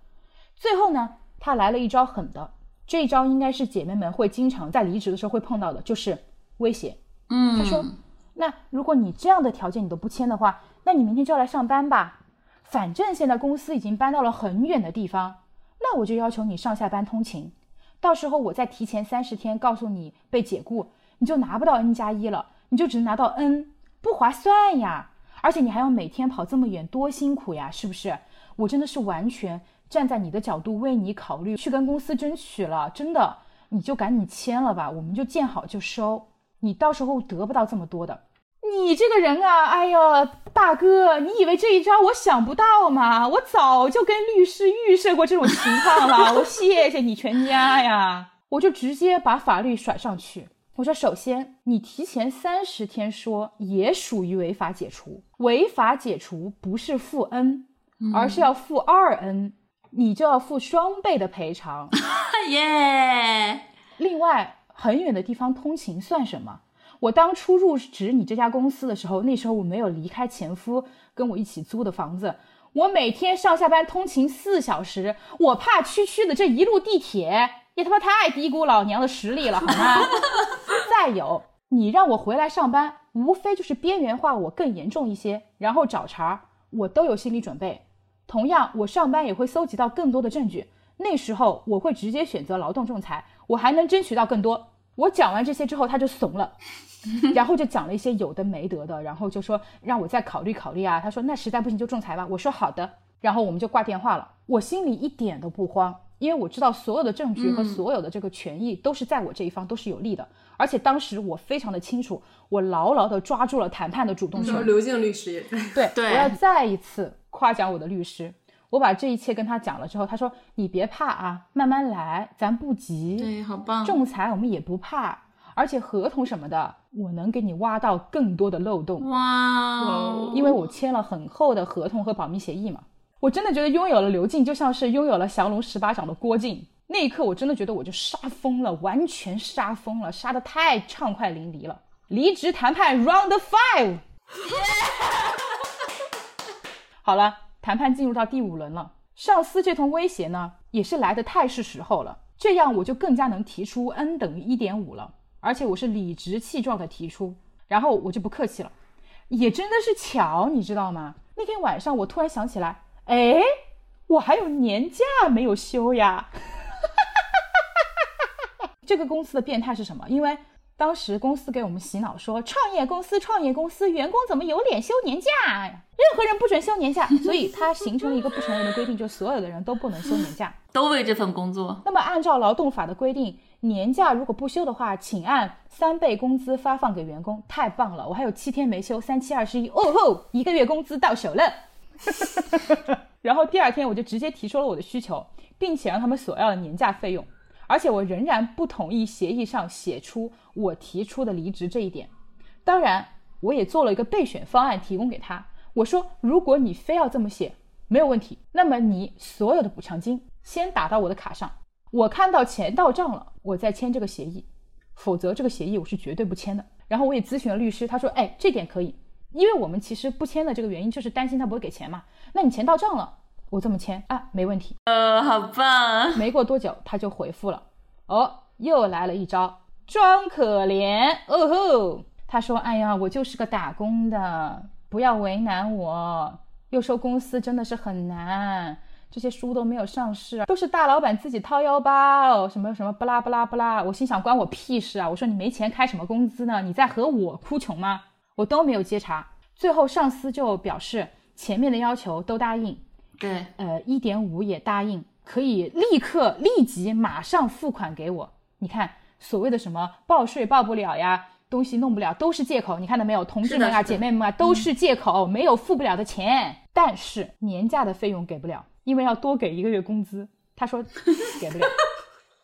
最后呢，他来了一招狠的。”这一招应该是姐妹们会经常在离职的时候会碰到的，就是威胁。嗯，他说：“那如果你这样的条件你都不签的话，那你明天就要来上班吧。反正现在公司已经搬到了很远的地方，那我就要求你上下班通勤。到时候我再提前三十天告诉你被解雇，你就拿不到 N 加一了，你就只能拿到 N，不划算呀。而且你还要每天跑这么远，多辛苦呀，是不是？我真的是完全。”站在你的角度为你考虑，去跟公司争取了，真的，你就赶紧签了吧，我们就见好就收。你到时候得不到这么多的。你这个人啊，哎呀，大哥，你以为这一招我想不到吗？我早就跟律师预设过这种情况了。我谢谢你全家呀，我就直接把法律甩上去。我说，首先你提前三十天说也属于违法解除，违法解除不是负 N，而是要负二 N。你就要付双倍的赔偿，耶！另外，很远的地方通勤算什么？我当初入职你这家公司的时候，那时候我没有离开前夫跟我一起租的房子，我每天上下班通勤四小时，我怕区区的这一路地铁，也他妈太低估老娘的实力了，好吗？再有，你让我回来上班，无非就是边缘化我更严重一些，然后找茬，我都有心理准备。同样，我上班也会搜集到更多的证据，那时候我会直接选择劳动仲裁，我还能争取到更多。我讲完这些之后，他就怂了，然后就讲了一些有的没得的，然后就说让我再考虑考虑啊。他说那实在不行就仲裁吧。我说好的，然后我们就挂电话了。我心里一点都不慌，因为我知道所有的证据和所有的这个权益都是在我这一方，都是有利的。而且当时我非常的清楚，我牢牢的抓住了谈判的主动权。刘静律师也对，我要再一次。夸奖我的律师，我把这一切跟他讲了之后，他说：“你别怕啊，慢慢来，咱不急。对，好棒。仲裁我们也不怕，而且合同什么的，我能给你挖到更多的漏洞。哇，因为我签了很厚的合同和保密协议嘛。我真的觉得拥有了刘静，就像是拥有了降龙十八掌的郭靖。那一刻，我真的觉得我就杀疯了，完全杀疯了，杀的太畅快淋漓了。离职谈判 round five。好了，谈判进入到第五轮了。上司这通威胁呢，也是来的太是时候了。这样我就更加能提出 N 等于一点五了，而且我是理直气壮的提出。然后我就不客气了，也真的是巧，你知道吗？那天晚上我突然想起来，哎，我还有年假没有休呀。这个公司的变态是什么？因为。当时公司给我们洗脑说，创业公司，创业公司，员工怎么有脸休年假呀？任何人不准休年假，所以它形成了一个不成文的规定，就所有的人都不能休年假，都为这份工作。那么按照劳动法的规定，年假如果不休的话，请按三倍工资发放给员工。太棒了，我还有七天没休，三七二十一，哦吼，一个月工资到手了。然后第二天我就直接提出了我的需求，并且让他们索要了年假费用。而且我仍然不同意协议上写出我提出的离职这一点。当然，我也做了一个备选方案提供给他。我说，如果你非要这么写，没有问题。那么你所有的补偿金先打到我的卡上，我看到钱到账了，我再签这个协议。否则，这个协议我是绝对不签的。然后我也咨询了律师，他说，哎，这点可以，因为我们其实不签的这个原因就是担心他不会给钱嘛。那你钱到账了。我这么签啊，没问题。呃，好棒。没过多久，他就回复了。哦，又来了一招，装可怜。哦吼，他说：“哎呀，我就是个打工的，不要为难我。又说公司真的是很难，这些书都没有上市，都是大老板自己掏腰包，什么什么不拉不拉不拉。”我心想，关我屁事啊！我说你没钱开什么工资呢？你在和我哭穷吗？我都没有接茬。最后上司就表示，前面的要求都答应。对，呃，一点五也答应，可以立刻、立即、马上付款给我。你看，所谓的什么报税报不了呀，东西弄不了都是借口，你看到没有，同志们啊、姐妹们啊，都是借口，没有付不了的钱。但是年假的费用给不了，因为要多给一个月工资。他说 给不了，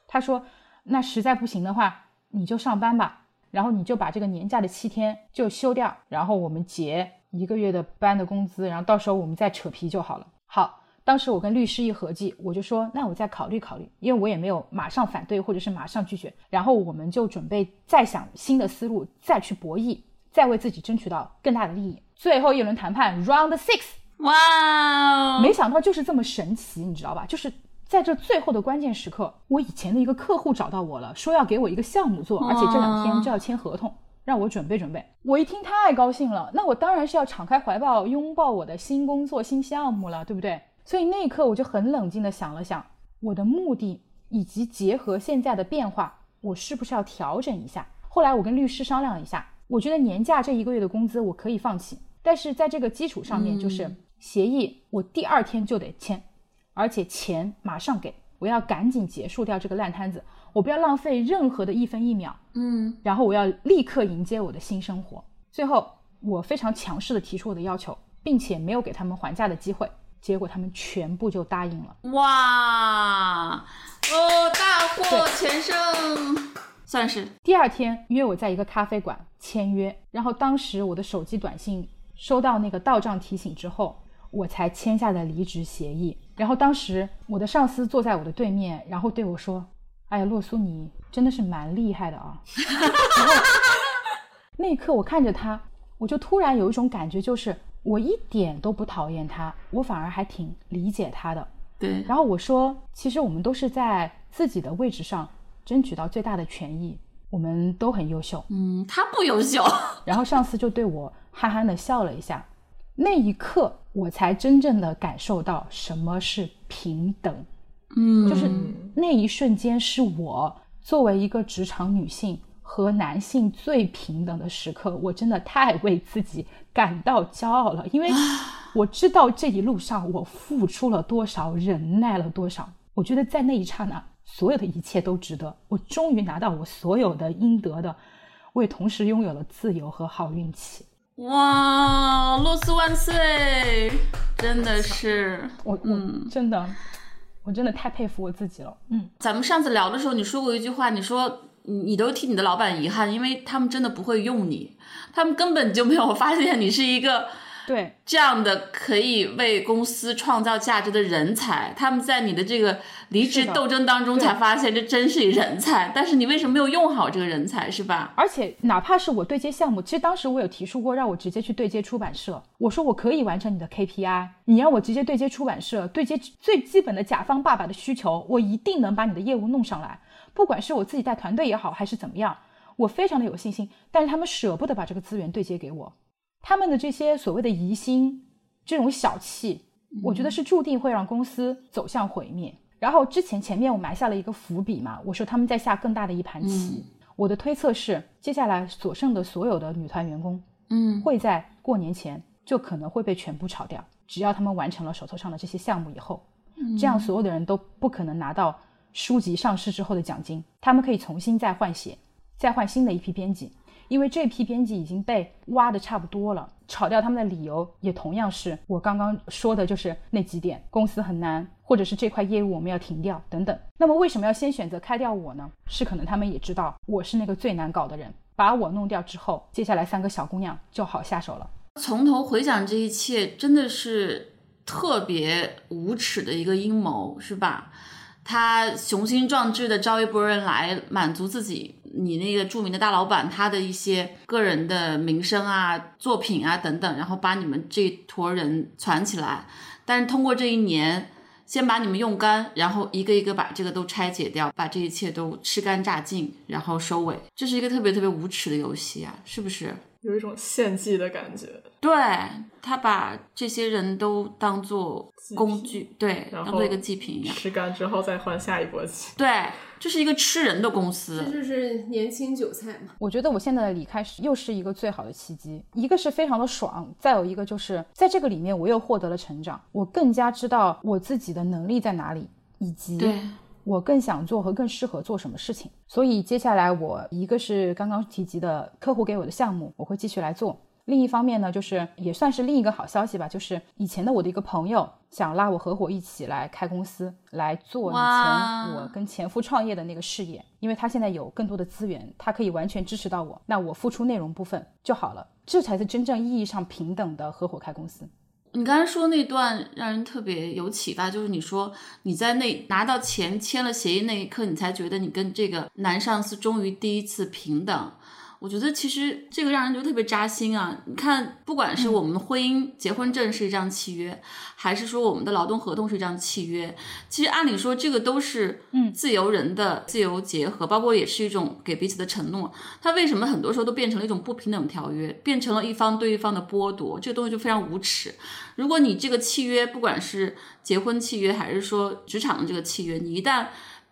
他说那实在不行的话，你就上班吧，然后你就把这个年假的七天就休掉，然后我们结一个月的班的工资，然后到时候我们再扯皮就好了。好。当时我跟律师一合计，我就说，那我再考虑考虑，因为我也没有马上反对或者是马上拒绝，然后我们就准备再想新的思路，再去博弈，再为自己争取到更大的利益。最后一轮谈判 round six，哇哦，没想到就是这么神奇，你知道吧？就是在这最后的关键时刻，我以前的一个客户找到我了，说要给我一个项目做，而且这两天就要签合同。让我准备准备，我一听太高兴了，那我当然是要敞开怀抱拥抱我的新工作、新项目了，对不对？所以那一刻我就很冷静的想了想，我的目的以及结合现在的变化，我是不是要调整一下？后来我跟律师商量了一下，我觉得年假这一个月的工资我可以放弃，但是在这个基础上面，就是协议我第二天就得签，而且钱马上给，我要赶紧结束掉这个烂摊子，我不要浪费任何的一分一秒，嗯，然后我要立刻迎接我的新生活。最后我非常强势的提出我的要求，并且没有给他们还价的机会。结果他们全部就答应了。哇，哦，大获全胜，算是。第二天约我在一个咖啡馆签约，然后当时我的手机短信收到那个到账提醒之后，我才签下的离职协议。然后当时我的上司坐在我的对面，然后对我说：“哎呀，洛苏，你真的是蛮厉害的啊。” 然后那一刻我看着他，我就突然有一种感觉，就是。我一点都不讨厌他，我反而还挺理解他的。对，然后我说，其实我们都是在自己的位置上争取到最大的权益，我们都很优秀。嗯，他不优秀。然后上司就对我憨憨的笑了一下，那一刻我才真正的感受到什么是平等。嗯，就是那一瞬间，是我作为一个职场女性和男性最平等的时刻。我真的太为自己。感到骄傲了，因为我知道这一路上我付出了多少，忍耐了多少。我觉得在那一刹那，所有的一切都值得。我终于拿到我所有的应得的，我也同时拥有了自由和好运气。哇，洛斯万岁！真的是我，嗯，真的，我真的太佩服我自己了。嗯，咱们上次聊的时候，你说过一句话，你说。你都替你的老板遗憾，因为他们真的不会用你，他们根本就没有发现你是一个对这样的可以为公司创造价值的人才。他们在你的这个离职斗争当中才发现，这真是人才。但是你为什么没有用好这个人才，是吧？而且哪怕是我对接项目，其实当时我有提出过让我直接去对接出版社，我说我可以完成你的 KPI，你让我直接对接出版社，对接最基本的甲方爸爸的需求，我一定能把你的业务弄上来。不管是我自己带团队也好，还是怎么样，我非常的有信心。但是他们舍不得把这个资源对接给我，他们的这些所谓的疑心，这种小气，我觉得是注定会让公司走向毁灭。然后之前前面我埋下了一个伏笔嘛，我说他们在下更大的一盘棋。我的推测是，接下来所剩的所有的女团员工，嗯，会在过年前就可能会被全部炒掉。只要他们完成了手头上的这些项目以后，这样所有的人都不可能拿到。书籍上市之后的奖金，他们可以重新再换血，再换新的一批编辑，因为这批编辑已经被挖的差不多了。炒掉他们的理由也同样是我刚刚说的，就是那几点：公司很难，或者是这块业务我们要停掉等等。那么为什么要先选择开掉我呢？是可能他们也知道我是那个最难搞的人，把我弄掉之后，接下来三个小姑娘就好下手了。从头回想这一切，真的是特别无耻的一个阴谋，是吧？他雄心壮志的招一波人来满足自己，你那个著名的大老板他的一些个人的名声啊、作品啊等等，然后把你们这坨人攒起来，但是通过这一年，先把你们用干，然后一个一个把这个都拆解掉，把这一切都吃干榨尽，然后收尾，这是一个特别特别无耻的游戏啊，是不是？有一种献祭的感觉，对他把这些人都当做工具，对，当做一个祭品一样，吃干之后再换下一波祭。对，这是一个吃人的公司，这就是年轻韭菜嘛。我觉得我现在的离开是又是一个最好的契机，一个是非常的爽，再有一个就是在这个里面我又获得了成长，我更加知道我自己的能力在哪里，以及我更想做和更适合做什么事情。所以接下来我一个是刚刚提及的客户给我的项目，我会继续来做。另一方面呢，就是也算是另一个好消息吧，就是以前的我的一个朋友想拉我合伙一起来开公司，来做以前我跟前夫创业的那个事业，因为他现在有更多的资源，他可以完全支持到我，那我付出内容部分就好了，这才是真正意义上平等的合伙开公司。你刚才说那段让人特别有启发，就是你说你在那拿到钱签了协议那一刻，你才觉得你跟这个男上司终于第一次平等。我觉得其实这个让人就特别扎心啊！你看，不管是我们的婚姻结婚证是一张契约，还是说我们的劳动合同是一张契约，其实按理说这个都是嗯自由人的自由结合，包括也是一种给彼此的承诺。它为什么很多时候都变成了一种不平等条约，变成了一方对一方的剥夺？这个东西就非常无耻。如果你这个契约，不管是结婚契约还是说职场的这个契约，你一旦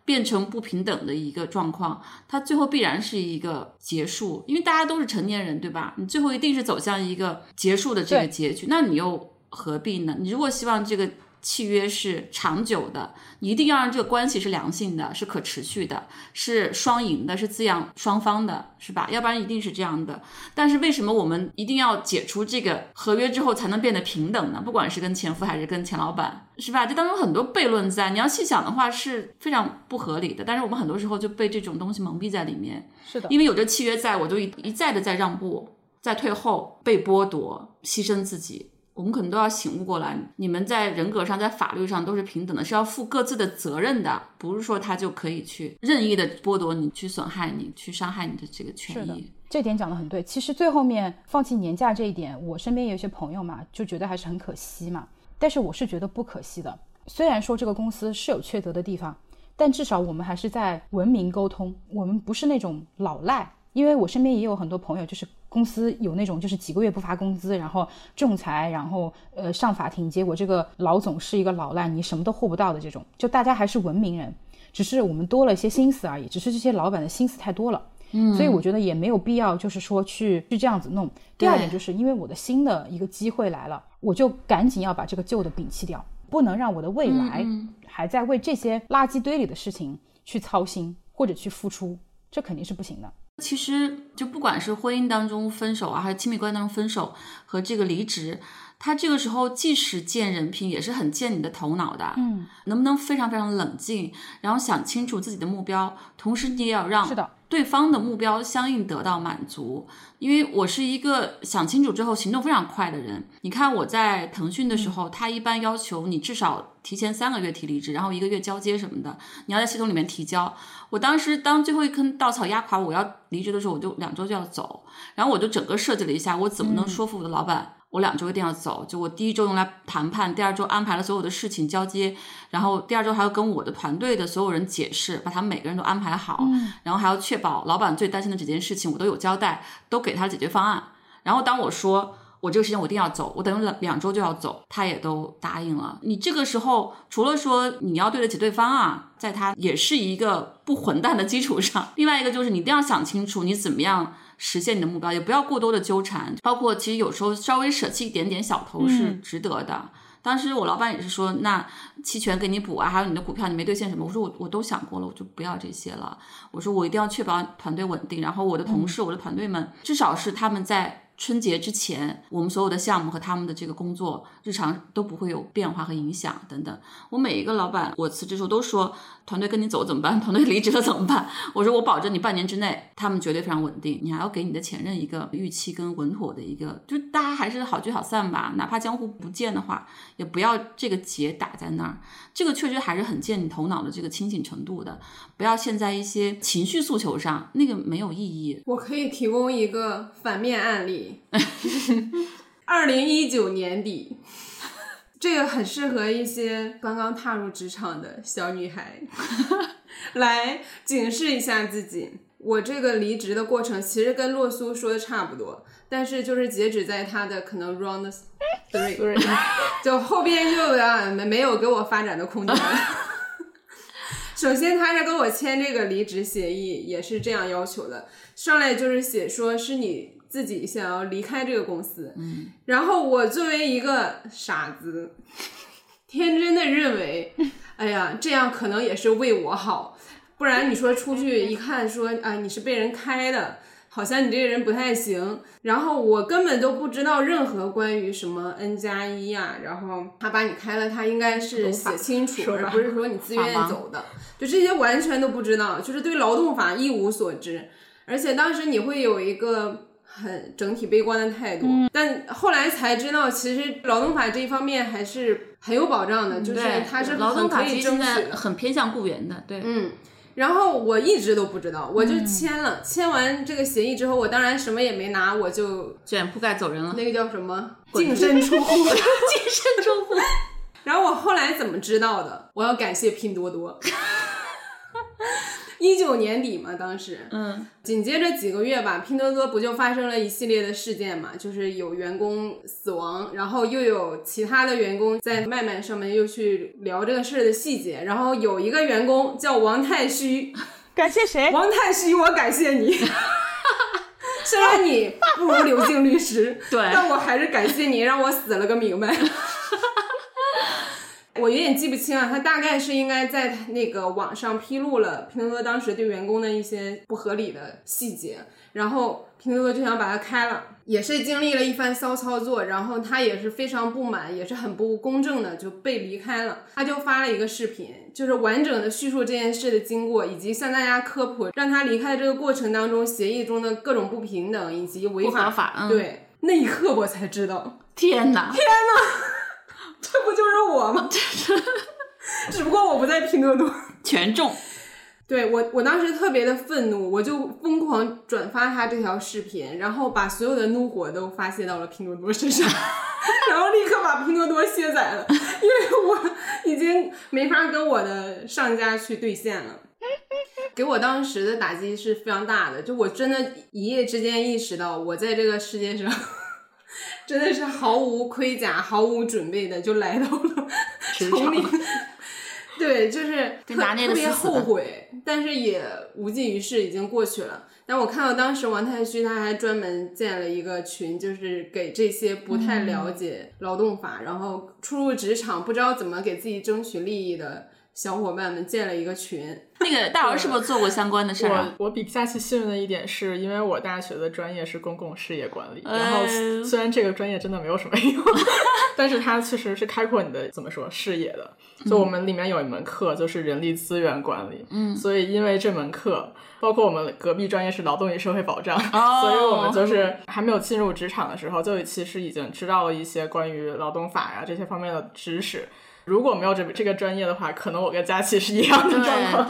变成不平等的一个状况，它最后必然是一个结束，因为大家都是成年人，对吧？你最后一定是走向一个结束的这个结局，那你又何必呢？你如果希望这个。契约是长久的，你一定要让这个关系是良性的，是可持续的，是双赢的，是滋养双方的，是吧？要不然一定是这样的。但是为什么我们一定要解除这个合约之后才能变得平等呢？不管是跟前夫还是跟前老板，是吧？这当中很多悖论在，你要细想的话是非常不合理的。但是我们很多时候就被这种东西蒙蔽在里面。是的，因为有这契约在，我就一一再的在让步，在退后，被剥夺，牺牲自己。我们可能都要醒悟过来，你们在人格上、在法律上都是平等的，是要负各自的责任的，不是说他就可以去任意的剥夺你、去损害你、去伤害你的这个权益。这点讲的很对。其实最后面放弃年假这一点，我身边也有些朋友嘛，就觉得还是很可惜嘛。但是我是觉得不可惜的。虽然说这个公司是有缺德的地方，但至少我们还是在文明沟通，我们不是那种老赖。因为我身边也有很多朋友，就是公司有那种就是几个月不发工资，然后仲裁，然后呃上法庭，结果这个老总是一个老赖，你什么都护不到的这种。就大家还是文明人，只是我们多了一些心思而已。只是这些老板的心思太多了，嗯，所以我觉得也没有必要，就是说去去这样子弄。第二点就是因为我的新的一个机会来了，我就赶紧要把这个旧的摒弃掉，不能让我的未来还在为这些垃圾堆里的事情去操心或者去付出，这肯定是不行的。其实，就不管是婚姻当中分手啊，还是亲密关系当中分手和这个离职，他这个时候即使见人品，也是很见你的头脑的。嗯，能不能非常非常冷静，然后想清楚自己的目标，同时你也要让。对方的目标相应得到满足，因为我是一个想清楚之后行动非常快的人。你看我在腾讯的时候，他一般要求你至少提前三个月提离职，然后一个月交接什么的，你要在系统里面提交。我当时当最后一根稻草压垮我要离职的时候，我就两周就要走，然后我就整个设计了一下，我怎么能说服我的老板。我两周一定要走，就我第一周用来谈判，第二周安排了所有的事情交接，然后第二周还要跟我的团队的所有人解释，把他们每个人都安排好，然后还要确保老板最担心的几件事情我都有交代，都给他解决方案。然后当我说我这个时间我一定要走，我等于两两周就要走，他也都答应了。你这个时候除了说你要对得起对方啊，在他也是一个不混蛋的基础上，另外一个就是你一定要想清楚你怎么样。实现你的目标，也不要过多的纠缠。包括其实有时候稍微舍弃一点点小头是值得的。当时我老板也是说，那期权给你补啊，还有你的股票你没兑现什么？我说我我都想过了，我就不要这些了。我说我一定要确保团队稳定，然后我的同事、我的团队们，至少是他们在。春节之前，我们所有的项目和他们的这个工作日常都不会有变化和影响等等。我每一个老板，我辞职时候都说，团队跟你走怎么办？团队离职了怎么办？我说我保证你半年之内，他们绝对非常稳定。你还要给你的前任一个预期跟稳妥的一个，就大家还是好聚好散吧。哪怕江湖不见的话，也不要这个结打在那儿。这个确实还是很见你头脑的这个清醒程度的。不要陷在一些情绪诉求上，那个没有意义。我可以提供一个反面案例。二零一九年底，这个很适合一些刚刚踏入职场的小女孩来警示一下自己。我这个离职的过程其实跟洛苏说的差不多，但是就是截止在他的可能 round three，就后边就啊没没有给我发展的空间。首先，他是跟我签这个离职协议，也是这样要求的，上来就是写说是你。自己想要离开这个公司，嗯，然后我作为一个傻子，天真的认为，哎呀，这样可能也是为我好，不然你说出去一看说啊你是被人开的。好像你这个人不太行，然后我根本都不知道任何关于什么 N 加一呀，然后他把你开了，他应该是写清楚，而不是说你自愿走的，就这些完全都不知道，就是对劳动法一无所知，而且当时你会有一个很整体悲观的态度，但后来才知道，其实劳动法这一方面还是很有保障的，就是它是劳动法可以争取，很偏向雇员的，对，嗯。然后我一直都不知道，我就签了。签完这个协议之后，我当然什么也没拿，我就卷铺盖走人了。那个叫什么？净身 出户。净身出户。然后我后来怎么知道的？我要感谢拼多多。一九年底嘛，当时，嗯，紧接着几个月吧，拼多多不就发生了一系列的事件嘛，就是有员工死亡，然后又有其他的员工在麦麦上面又去聊这个事儿的细节，然后有一个员工叫王太虚，感谢谁？王太虚，我感谢你。虽然你不如刘静律师，对，但我还是感谢你，让我死了个明白。我有点记不清了，他大概是应该在那个网上披露了拼多多当时对员工的一些不合理的细节，然后拼多多就想把他开了，也是经历了一番骚操作，然后他也是非常不满，也是很不公正的就被离开了。他就发了一个视频，就是完整的叙述这件事的经过，以及向大家科普让他离开的这个过程当中协议中的各种不平等以及违法法。对，那一刻我才知道，天哪，天哪！这不就是我吗？只不过我不在拼多多，全中。对我，我当时特别的愤怒，我就疯狂转发他这条视频，然后把所有的怒火都发泄到了拼多多身上，然后立刻把拼多多卸载了，因为我已经没法跟我的上家去兑现了。给我当时的打击是非常大的，就我真的一夜之间意识到，我在这个世界上。真的是毫无盔甲、毫无准备的就来到了丛林，对，就是特特别后悔，但是也无济于事，已经过去了。但我看到当时王太虚他还专门建了一个群，就是给这些不太了解劳动法，然后初入职场不知道怎么给自己争取利益的。小伙伴们建了一个群，那个大姚是不是做过相关的事儿？我我比佳琪幸运的一点是，因为我大学的专业是公共事业管理，然后虽然这个专业真的没有什么用，但是它确实是开阔你的怎么说视野的。就我们里面有一门课就是人力资源管理，嗯，所以因为这门课，包括我们隔壁专业是劳动与社会保障，所以我们就是还没有进入职场的时候，就其实已经知道了一些关于劳动法呀这些方面的知识。如果没有这这个专业的话，可能我跟佳琪是一样的状况。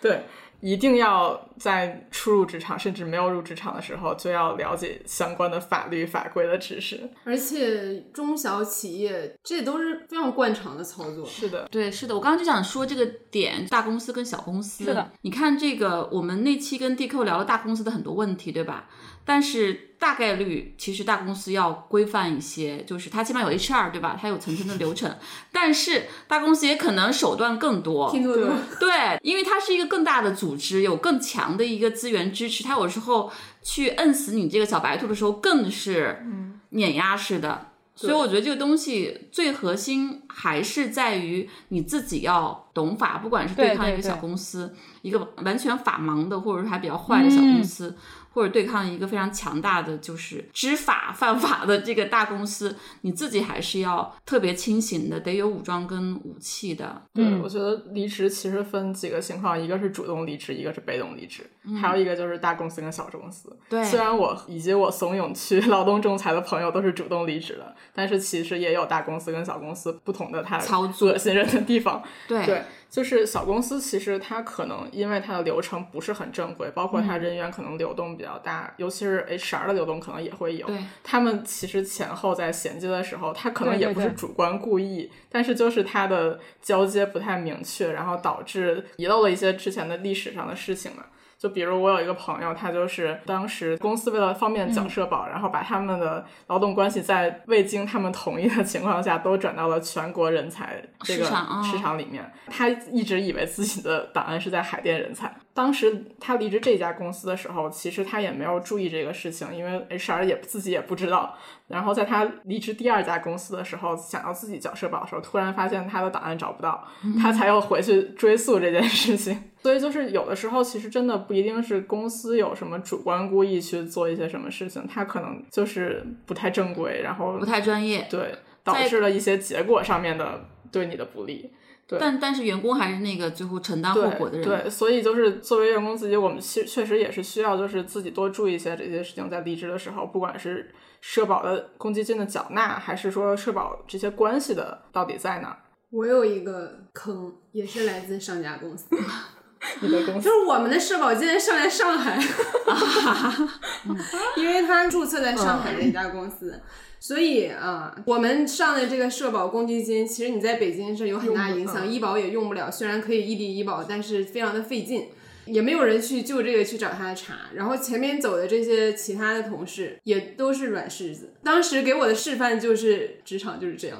对，一定要在初入职场甚至没有入职场的时候，就要了解相关的法律法规的知识。而且中小企业这都是非常惯常的操作。是的，对，是的。我刚刚就想说这个点，大公司跟小公司。是的。你看这个，我们那期跟 DQ 聊了大公司的很多问题，对吧？但是大概率，其实大公司要规范一些，就是它起码有 HR 对吧？它有层层的流程。但是大公司也可能手段更多，拼多多对，因为它是一个更大的组织，有更强的一个资源支持。它有时候去摁死你这个小白兔的时候，更是碾压式的。所以我觉得这个东西最核心还是在于你自己要懂法，不管是对抗一个小公司，一个完全法盲的，或者说还比较坏的小公司。或者对抗一个非常强大的就是知法犯法的这个大公司，你自己还是要特别清醒的，得有武装跟武器的。对，我觉得离职其实分几个情况，一个是主动离职，一个是被动离职，还有一个就是大公司跟小公司。对，虽然我以及我怂恿去劳动仲裁的朋友都是主动离职的，但是其实也有大公司跟小公司不同的它操作信任的地方。对对。就是小公司，其实它可能因为它的流程不是很正规，包括它人员可能流动比较大，尤其是 HR 的流动可能也会有。他们其实前后在衔接的时候，他可能也不是主观故意，但是就是他的交接不太明确，然后导致遗漏了一些之前的历史上的事情嘛。就比如我有一个朋友，他就是当时公司为了方便缴社保，然后把他们的劳动关系在未经他们同意的情况下都转到了全国人才这个市场里面。他一直以为自己的档案是在海淀人才。当时他离职这家公司的时候，其实他也没有注意这个事情，因为 HR 也自己也不知道。然后在他离职第二家公司的时候，想要自己缴社保的时候，突然发现他的档案找不到，他才又回去追溯这件事情。所以就是有的时候，其实真的不一定是公司有什么主观故意去做一些什么事情，他可能就是不太正规，然后不太专业，对，导致了一些结果上面的对你的不利。但但是员工还是那个最后承担后果的人。对，所以就是作为员工自己，我们确确实也是需要，就是自己多注意一些这些事情，在离职的时候，不管是社保的公积金的缴纳，还是说社保这些关系的到底在哪？我有一个坑，也是来自上家公司。你的公司就是我们的社保竟然上在上海，因为他注册在上海的一家公司。所以啊，我们上的这个社保公积金，其实你在北京是有很大影响，医保也用不了。虽然可以异地医保，但是非常的费劲，也没有人去就这个去找他查。然后前面走的这些其他的同事也都是软柿子。当时给我的示范就是职场就是这样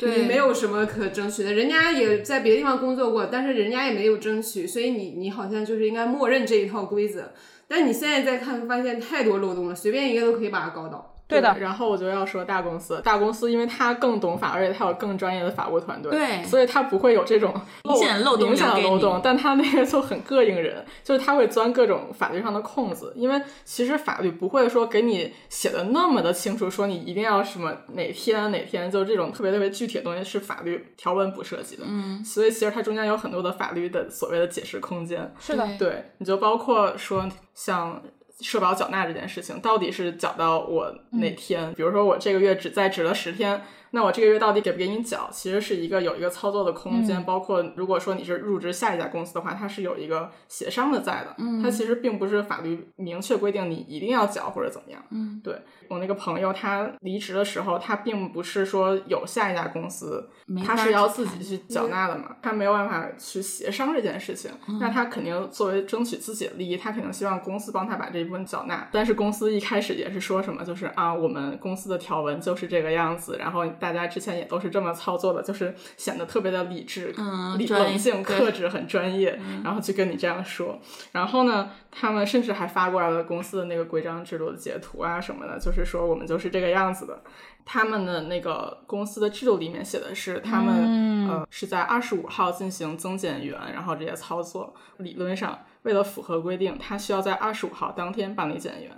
的，你没有什么可争取的。人家也在别的地方工作过，但是人家也没有争取，所以你你好像就是应该默认这一套规则。但你现在再看，发现太多漏洞了，随便一个都可以把它搞倒。对的，然后我就要说大公司，大公司因为它更懂法，而且它有更专业的法务团队，对，所以它不会有这种明显漏洞，明显的漏洞。但它那个就很膈应人，就是它会钻各种法律上的空子，因为其实法律不会说给你写的那么的清楚，说你一定要什么哪天哪天，就这种特别特别具体的东西是法律条文不涉及的。嗯，所以其实它中间有很多的法律的所谓的解释空间。是的，对，你就包括说像。社保缴纳这件事情到底是缴到我哪天？比如说我这个月只在职了十天。那我这个月到底给不给你缴？其实是一个有一个操作的空间，包括如果说你是入职下一家公司的话，它是有一个协商的在的。嗯，它其实并不是法律明确规定你一定要缴或者怎么样。嗯，对我那个朋友，他离职的时候，他并不是说有下一家公司，他是要自己去缴纳的嘛，他没有办法去协商这件事情。那他肯定作为争取自己的利益，他肯定希望公司帮他把这一部分缴纳。但是公司一开始也是说什么，就是啊，我们公司的条文就是这个样子，然后。大家之前也都是这么操作的，就是显得特别的理智、理冷静、克制，很专业，然后去跟你这样说。然后呢，他们甚至还发过来了公司的那个规章制度的截图啊什么的，就是说我们就是这个样子的。他们的那个公司的制度里面写的是，他们呃是在二十五号进行增减员，然后这些操作。理论上，为了符合规定，他需要在二十五号当天办理减员。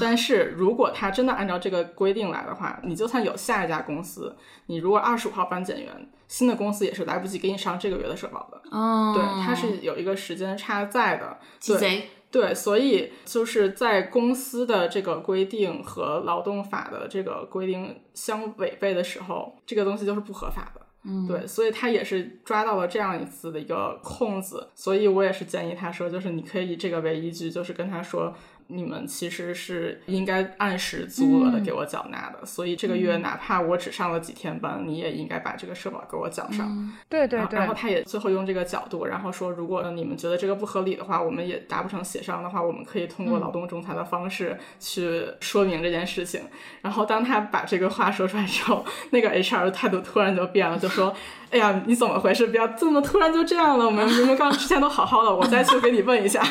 但是如果他真的按照这个规定来的话，你就算有下一家公司，你如果二十五号办减员，新的公司也是来不及给你上这个月的社保的。哦，对，它是有一个时间差在的。鸡贼。对，所以就是在公司的这个规定和劳动法的这个规定相违背的时候，这个东西就是不合法的。嗯，对，所以他也是抓到了这样一次的一个空子，所以我也是建议他说，就是你可以以这个为依据，就是跟他说。你们其实是应该按时足额的给我缴纳的，所以这个月哪怕我只上了几天班，你也应该把这个社保给我缴上。对对对。然后他也最后用这个角度，然后说，如果你们觉得这个不合理的话，我们也达不成协商的话，我们可以通过劳动仲裁的方式去说明这件事情。然后当他把这个话说出来之后，那个 HR 的态度突然就变了，就说：“哎呀，你怎么回事？不要这么突然就这样了，我们明明刚之前都好好的，我再去给你问一下。”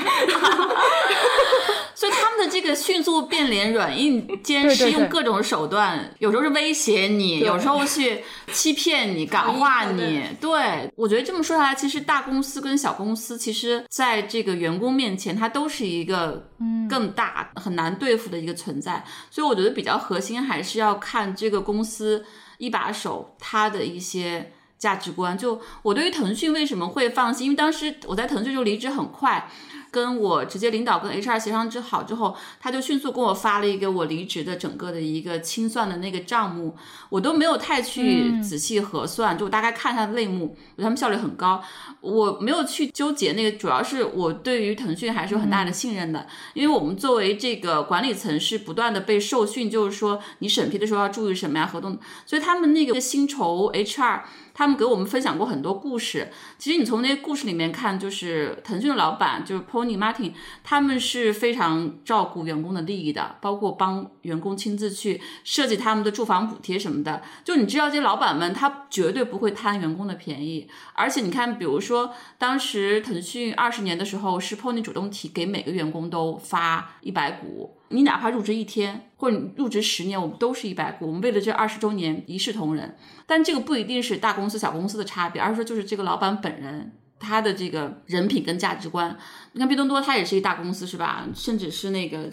所以他们的这个迅速变脸、软硬 兼施，用各种手段，有时候是威胁你，有时候去欺骗你、感化 你。对我觉得这么说下来，其实大公司跟小公司，其实在这个员工面前，它都是一个更大、很难对付的一个存在。所以我觉得比较核心还是要看这个公司一把手，他的一些价值观。就我对于腾讯为什么会放心，因为当时我在腾讯就离职很快。跟我直接领导跟 HR 协商之好之后，他就迅速给我发了一个我离职的整个的一个清算的那个账目，我都没有太去仔细核算，就大概看一下类目，他们效率很高，我没有去纠结那个，主要是我对于腾讯还是有很大的信任的，因为我们作为这个管理层是不断的被受训，就是说你审批的时候要注意什么呀，合同，所以他们那个薪酬 HR。他们给我们分享过很多故事，其实你从那些故事里面看，就是腾讯的老板就是 p o Tony Martin，他们是非常照顾员工的利益的，包括帮员工亲自去设计他们的住房补贴什么的。就你知道，这些老板们他绝对不会贪员工的便宜。而且你看，比如说当时腾讯二十年的时候，是 Pony 主动提给每个员工都发一百股。你哪怕入职一天，或者你入职十年，我们都是一百股。我们为了这二十周年一视同仁。但这个不一定是大公司小公司的差别，而是说就是这个老板本人他的这个人品跟价值观。你看毕东多，他也是一大公司是吧？甚至是那个。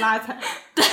拉踩，对，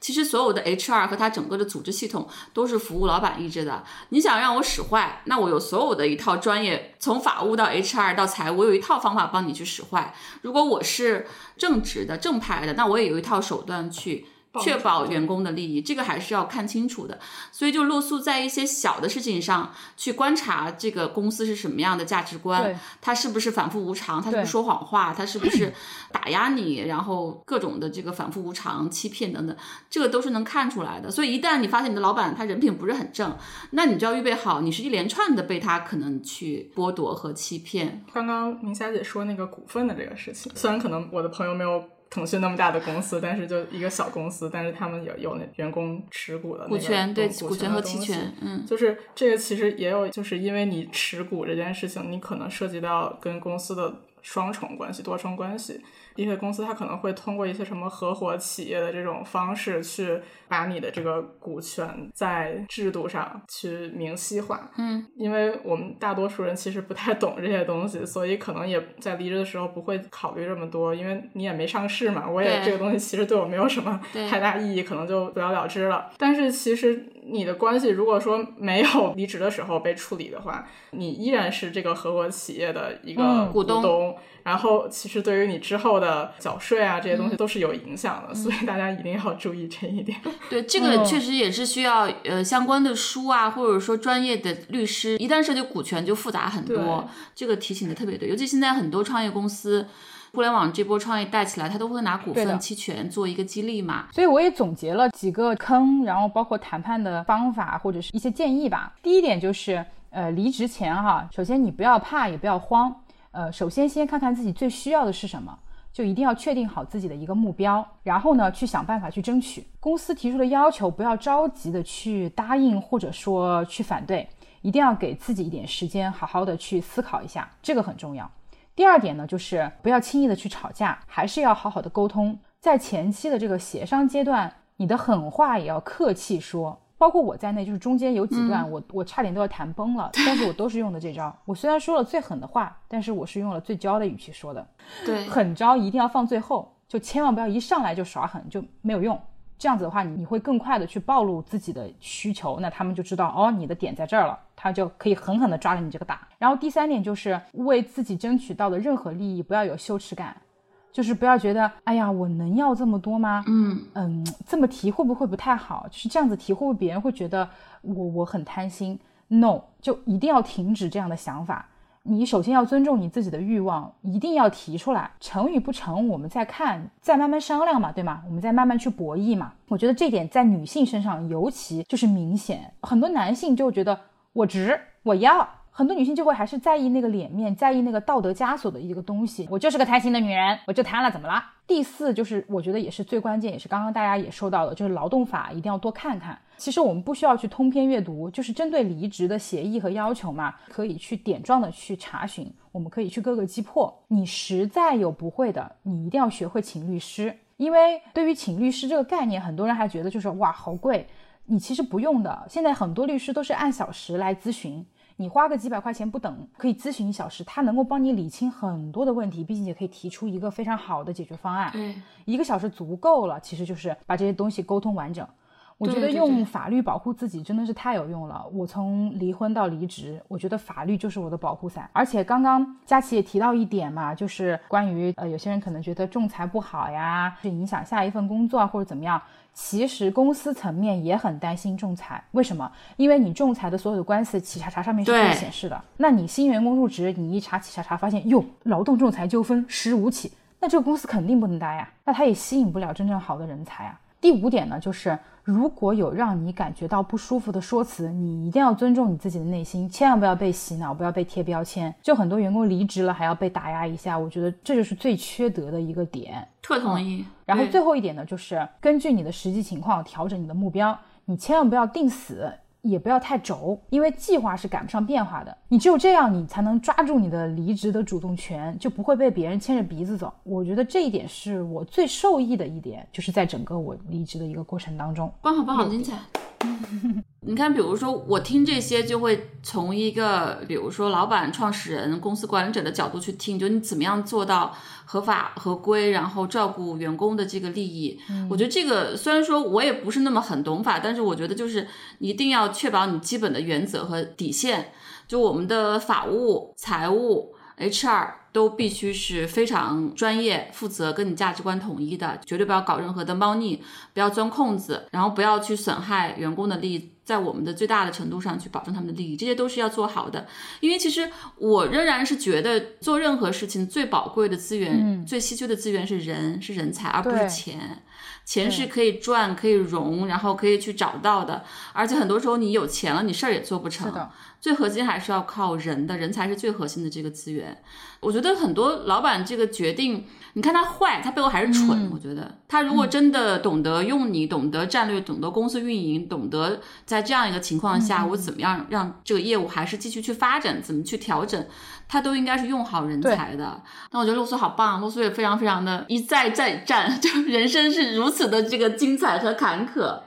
其实所有的 HR 和他整个的组织系统都是服务老板意志的。你想让我使坏，那我有所有的一套专业，从法务到 HR 到财务，我有一套方法帮你去使坏。如果我是正直的、正派的，那我也有一套手段去。确保员工的利益，这个还是要看清楚的。所以，就露宿在一些小的事情上去观察这个公司是什么样的价值观，他是不是反复无常，他是不是说谎话，他是不是打压你，然后各种的这个反复无常、欺骗等等，这个都是能看出来的。所以，一旦你发现你的老板他人品不是很正，那你就要预备好，你是一连串的被他可能去剥夺和欺骗。刚刚明霞姐说那个股份的这个事情，虽然可能我的朋友没有。腾讯那么大的公司，但是就一个小公司，但是他们有有那员工持股的股权，对股权和期权，嗯，就是这个其实也有，就是因为你持股这件事情，你可能涉及到跟公司的双重关系、多重关系。一些公司它可能会通过一些什么合伙企业的这种方式，去把你的这个股权在制度上去明晰化。嗯，因为我们大多数人其实不太懂这些东西，所以可能也在离职的时候不会考虑这么多，因为你也没上市嘛。我也这个东西其实对我没有什么太大意义，可能就不了了之了。但是其实你的关系如果说没有 离职的时候被处理的话，你依然是这个合伙企业的一个股东。然后，其实对于你之后的缴税啊，这些东西都是有影响的，所以大家一定要注意这一点。对，这个确实也是需要呃相关的书啊，或者说专业的律师。一旦涉及股权，就复杂很多。这个提醒的特别对，尤其现在很多创业公司，互联网这波创业带起来，他都会拿股份期权做一个激励嘛。所以我也总结了几个坑，然后包括谈判的方法或者是一些建议吧。第一点就是，呃，离职前哈，首先你不要怕，也不要慌。呃，首先先看看自己最需要的是什么，就一定要确定好自己的一个目标，然后呢，去想办法去争取。公司提出的要求，不要着急的去答应或者说去反对，一定要给自己一点时间，好好的去思考一下，这个很重要。第二点呢，就是不要轻易的去吵架，还是要好好的沟通，在前期的这个协商阶段，你的狠话也要客气说。包括我在内，就是中间有几段我我差点都要谈崩了，但是我都是用的这招。我虽然说了最狠的话，但是我是用了最娇的语气说的。对，狠招一定要放最后，就千万不要一上来就耍狠，就没有用。这样子的话，你会更快的去暴露自己的需求，那他们就知道哦，你的点在这儿了，他就可以狠狠的抓着你这个打。然后第三点就是为自己争取到的任何利益，不要有羞耻感。就是不要觉得，哎呀，我能要这么多吗？嗯嗯，这么提会不会不太好？就是这样子提，会不会别人会觉得我我很贪心？No，就一定要停止这样的想法。你首先要尊重你自己的欲望，一定要提出来。成与不成，我们再看，再慢慢商量嘛，对吗？我们再慢慢去博弈嘛。我觉得这点在女性身上尤其就是明显，很多男性就觉得我值，我要。很多女性就会还是在意那个脸面，在意那个道德枷锁的一个东西。我就是个贪心的女人，我就贪了，怎么了？第四就是我觉得也是最关键，也是刚刚大家也说到的，就是劳动法一定要多看看。其实我们不需要去通篇阅读，就是针对离职的协议和要求嘛，可以去点状的去查询，我们可以去各个击破。你实在有不会的，你一定要学会请律师，因为对于请律师这个概念，很多人还觉得就是哇好贵，你其实不用的。现在很多律师都是按小时来咨询。你花个几百块钱不等，可以咨询一小时，他能够帮你理清很多的问题，并且可以提出一个非常好的解决方案。对，一个小时足够了，其实就是把这些东西沟通完整。我觉得用法律保护自己真的是太有用了。我从离婚到离职，我觉得法律就是我的保护伞。而且刚刚佳琪也提到一点嘛，就是关于呃，有些人可能觉得仲裁不好呀，是影响下一份工作啊，或者怎么样。其实公司层面也很担心仲裁，为什么？因为你仲裁的所有的官司，企查查上面是会显示的。那你新员工入职，你一查企查查，发现哟，劳动仲裁纠纷十五起，那这个公司肯定不能待呀，那他也吸引不了真正好的人才啊。第五点呢，就是如果有让你感觉到不舒服的说辞，你一定要尊重你自己的内心，千万不要被洗脑，不要被贴标签。就很多员工离职了还要被打压一下，我觉得这就是最缺德的一个点。特同意。然后最后一点呢，就是根据你的实际情况调整你的目标，你千万不要定死。也不要太轴，因为计划是赶不上变化的。你只有这样，你才能抓住你的离职的主动权，就不会被别人牵着鼻子走。我觉得这一点是我最受益的一点，就是在整个我离职的一个过程当中。棒好棒好精彩。你看，比如说我听这些，就会从一个比如说老板、创始人、公司管理者的角度去听，就你怎么样做到合法合规，然后照顾员工的这个利益。我觉得这个虽然说我也不是那么很懂法，但是我觉得就是一定要确保你基本的原则和底线，就我们的法务、财务、HR。都必须是非常专业、负责、跟你价值观统一的，绝对不要搞任何的猫腻，不要钻空子，然后不要去损害员工的利益，在我们的最大的程度上去保证他们的利益，这些都是要做好的。因为其实我仍然是觉得，做任何事情最宝贵的资源、最稀缺的资源是人，是人才，而不是钱。钱是可以赚、可以融，然后可以去找到的。而且很多时候你有钱了，你事儿也做不成。最核心还是要靠人的，人才是最核心的这个资源。我觉得很多老板这个决定，你看他坏，他背后还是蠢。我觉得他如果真的懂得用你，懂得战略，懂得公司运营，懂得在这样一个情况下，我怎么样让这个业务还是继续去发展，怎么去调整，他都应该是用好人才的。那我觉得露苏好棒，露苏也非常非常的一再再战，就人生是如此的这个精彩和坎坷。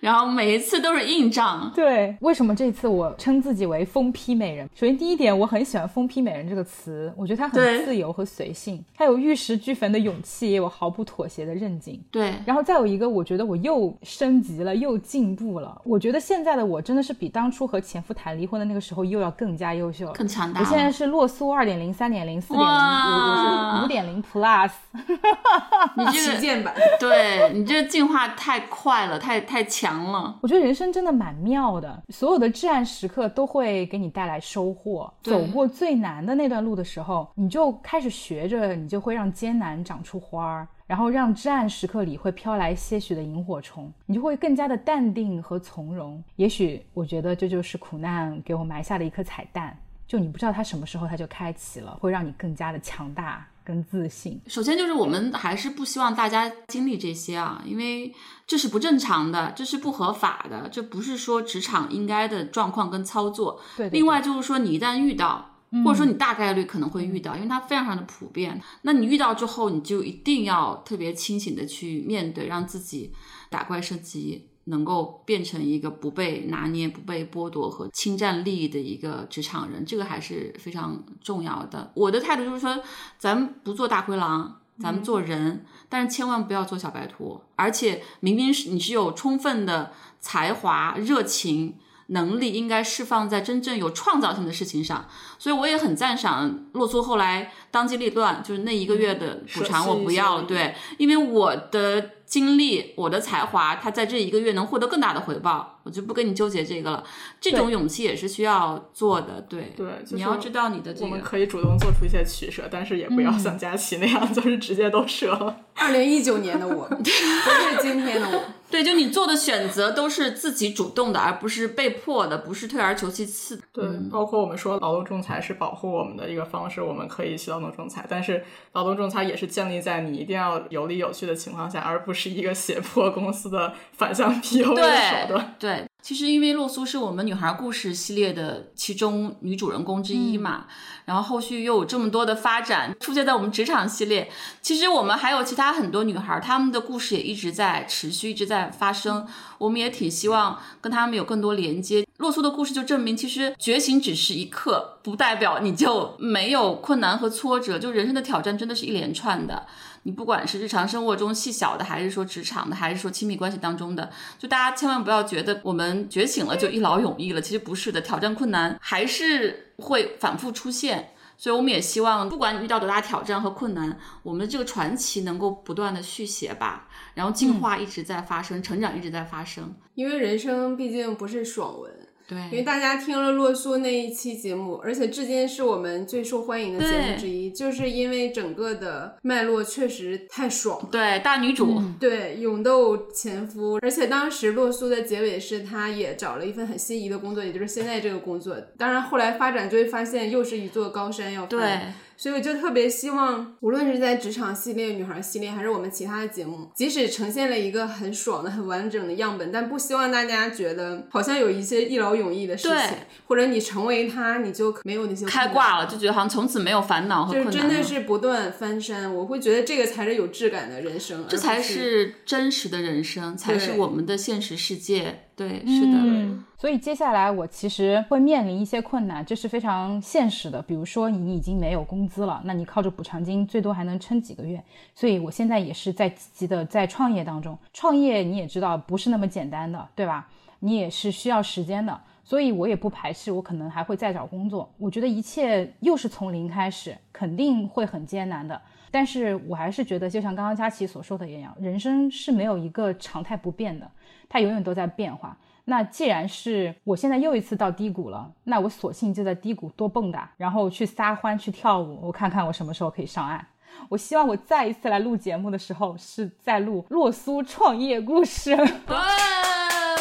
然后每一次都是硬仗。对，为什么这次我称自己为疯批美人？首先第一点，我很喜欢“疯批美人”这个词，我觉得它很自由和随性，它有玉石俱焚的勇气，也有毫不妥协的韧劲。对，然后再有一个，我觉得我又升级了，又进步了。我觉得现在的我真的是比当初和前夫谈离婚的那个时候又要更加优秀，更强大。我现在是洛苏二点零、三点零、四点零，我是五点零 Plus，你这个键版，对你这进化太快了，太太强。强了，我觉得人生真的蛮妙的，所有的至暗时刻都会给你带来收获。走过最难的那段路的时候，你就开始学着，你就会让艰难长出花儿，然后让至暗时刻里会飘来些许的萤火虫，你就会更加的淡定和从容。也许我觉得这就是苦难给我埋下的一颗彩蛋，就你不知道它什么时候它就开启了，会让你更加的强大。跟自信，首先就是我们还是不希望大家经历这些啊，因为这是不正常的，这是不合法的，这不是说职场应该的状况跟操作。对。另外就是说，你一旦遇到，或者说你大概率可能会遇到，因为它非常非常的普遍。那你遇到之后，你就一定要特别清醒的去面对，让自己打怪升级。能够变成一个不被拿捏、不被剥夺和侵占利益的一个职场人，这个还是非常重要的。我的态度就是说，咱们不做大灰狼，咱们做人，但是千万不要做小白兔。而且，明明是你是有充分的才华、热情、能力，应该释放在真正有创造性的事情上。所以，我也很赞赏洛苏后来当机立断，就是那一个月的补偿我不要了。对，因为我的。经历我的才华，他在这一个月能获得更大的回报，我就不跟你纠结这个了。这种勇气也是需要做的，对对，你要知道你的这个。我们可以主动做出一些取舍，但是也不要像佳琪那样，就是直接都舍了。二零一九年的我，不是今天的我。对，就你做的选择都是自己主动的，而不是被迫的，不是退而求其次。对，包括我们说劳动仲裁是保护我们的一个方式，我们可以去劳动仲裁，但是劳动仲裁也是建立在你一定要有理有据的情况下，而不是一个胁迫公司的反向 PUA 的手段。对。其实，因为洛苏是我们女孩故事系列的其中女主人公之一嘛，然后后续又有这么多的发展出现在我们职场系列。其实我们还有其他很多女孩，她们的故事也一直在持续，一直在发生。我们也挺希望跟她们有更多连接。洛苏的故事就证明，其实觉醒只是一刻，不代表你就没有困难和挫折。就人生的挑战真的是一连串的。你不管是日常生活中细小的，还是说职场的，还是说亲密关系当中的，就大家千万不要觉得我们觉醒了就一劳永逸了，其实不是的，挑战困难还是会反复出现。所以我们也希望，不管你遇到多大挑战和困难，我们的这个传奇能够不断的续写吧，然后进化一直在发生，成长一直在发生。因为人生毕竟不是爽文。对，因为大家听了洛苏那一期节目，而且至今是我们最受欢迎的节目之一，就是因为整个的脉络确实太爽。对，大女主，对，勇斗前夫，而且当时洛苏的结尾是，她也找了一份很心仪的工作，也就是现在这个工作。当然，后来发展就会发现，又是一座高山要翻。所以我就特别希望，无论是在职场系列、女孩系列，还是我们其他的节目，即使呈现了一个很爽的、很完整的样本，但不希望大家觉得好像有一些一劳永逸的事情，或者你成为他，你就没有那些开挂了，就觉得好像从此没有烦恼和困难。就真的是不断翻山，我会觉得这个才是有质感的人生，这才是真实的人生，才是我们的现实世界。对，是的。所以接下来我其实会面临一些困难，这是非常现实的。比如说你已经没有工资了，那你靠着补偿金最多还能撑几个月。所以我现在也是在积极的在创业当中。创业你也知道不是那么简单的，对吧？你也是需要时间的。所以我也不排斥，我可能还会再找工作。我觉得一切又是从零开始，肯定会很艰难的。但是我还是觉得，就像刚刚佳琪所说的一样，人生是没有一个常态不变的，它永远都在变化。那既然是我现在又一次到低谷了，那我索性就在低谷多蹦跶，然后去撒欢去跳舞，我看看我什么时候可以上岸。我希望我再一次来录节目的时候，是在录洛苏创业故事。哇，太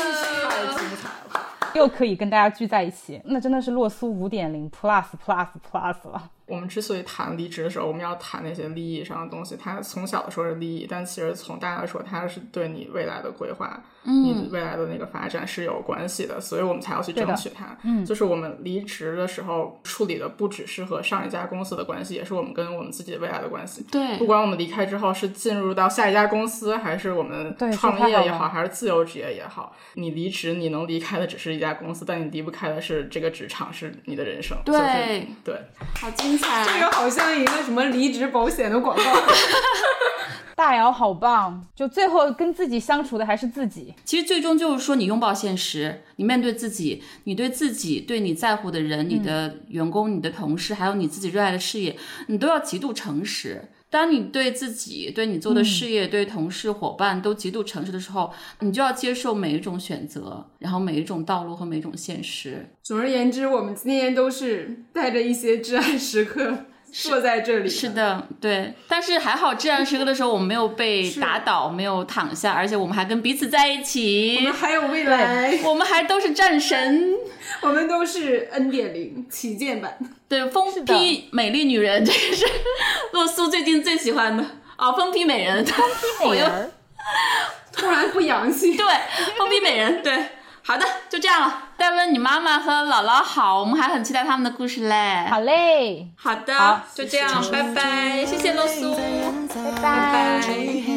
精彩了！又可以跟大家聚在一起，那真的是洛苏五点零 plus plus plus 了。我们之所以谈离职的时候，我们要谈那些利益上的东西。它从小的说是利益，但其实从大来说，它是对你未来的规划，你未来的那个发展是有关系的。所以我们才要去争取它。嗯，就是我们离职的时候处理的不只是和上一家公司的关系，也是我们跟我们自己未来的关系。对，不管我们离开之后是进入到下一家公司，还是我们创业也好，还是自由职业也好，你离职你能离开的只是一家公司，但你离不开的是这个职场，是你的人生。对对，好精。这个好像一个什么离职保险的广告。大姚好棒，就最后跟自己相处的还是自己。其实最终就是说，你拥抱现实，你面对自己，你对自己、对你在乎的人、你的员工、你的同事，还有你自己热爱的事业，你都要极度诚实。当你对自己、对你做的事业、对同事、伙伴都极度诚实的时候，你就要接受每一种选择，然后每一种道路和每一种现实。总而言之，我们今天都是带着一些至暗时刻坐在这里。是的，对。但是还好，至暗时刻的时候，我们没有被打倒，没有躺下，而且我们还跟彼此在一起。我们还有未来，我们还都是战神。我们都是 N 点零旗舰版，对，疯批美丽女人，这个是洛苏最近最喜欢的啊，疯批美人，疯批美人，突然不洋气，对，疯批美人，对，好的，就这样了。带问你妈妈和姥姥好，我们还很期待他们的故事嘞。好嘞，好的，就这样，拜拜，谢谢露苏，拜拜，拜拜。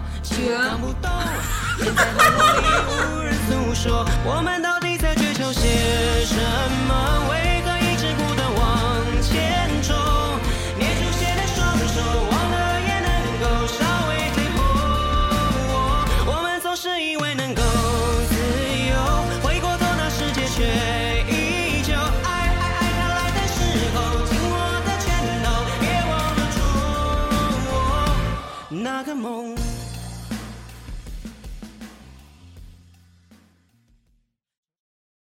看不懂你在梦里无人诉说我们到底在追求些什么为何一直不断往前冲捏出血的双手忘了也能够稍微退后我们总是以为能够自由回过头那世界却依旧爱爱爱到来的时候紧握的拳头别忘了初衷那个梦。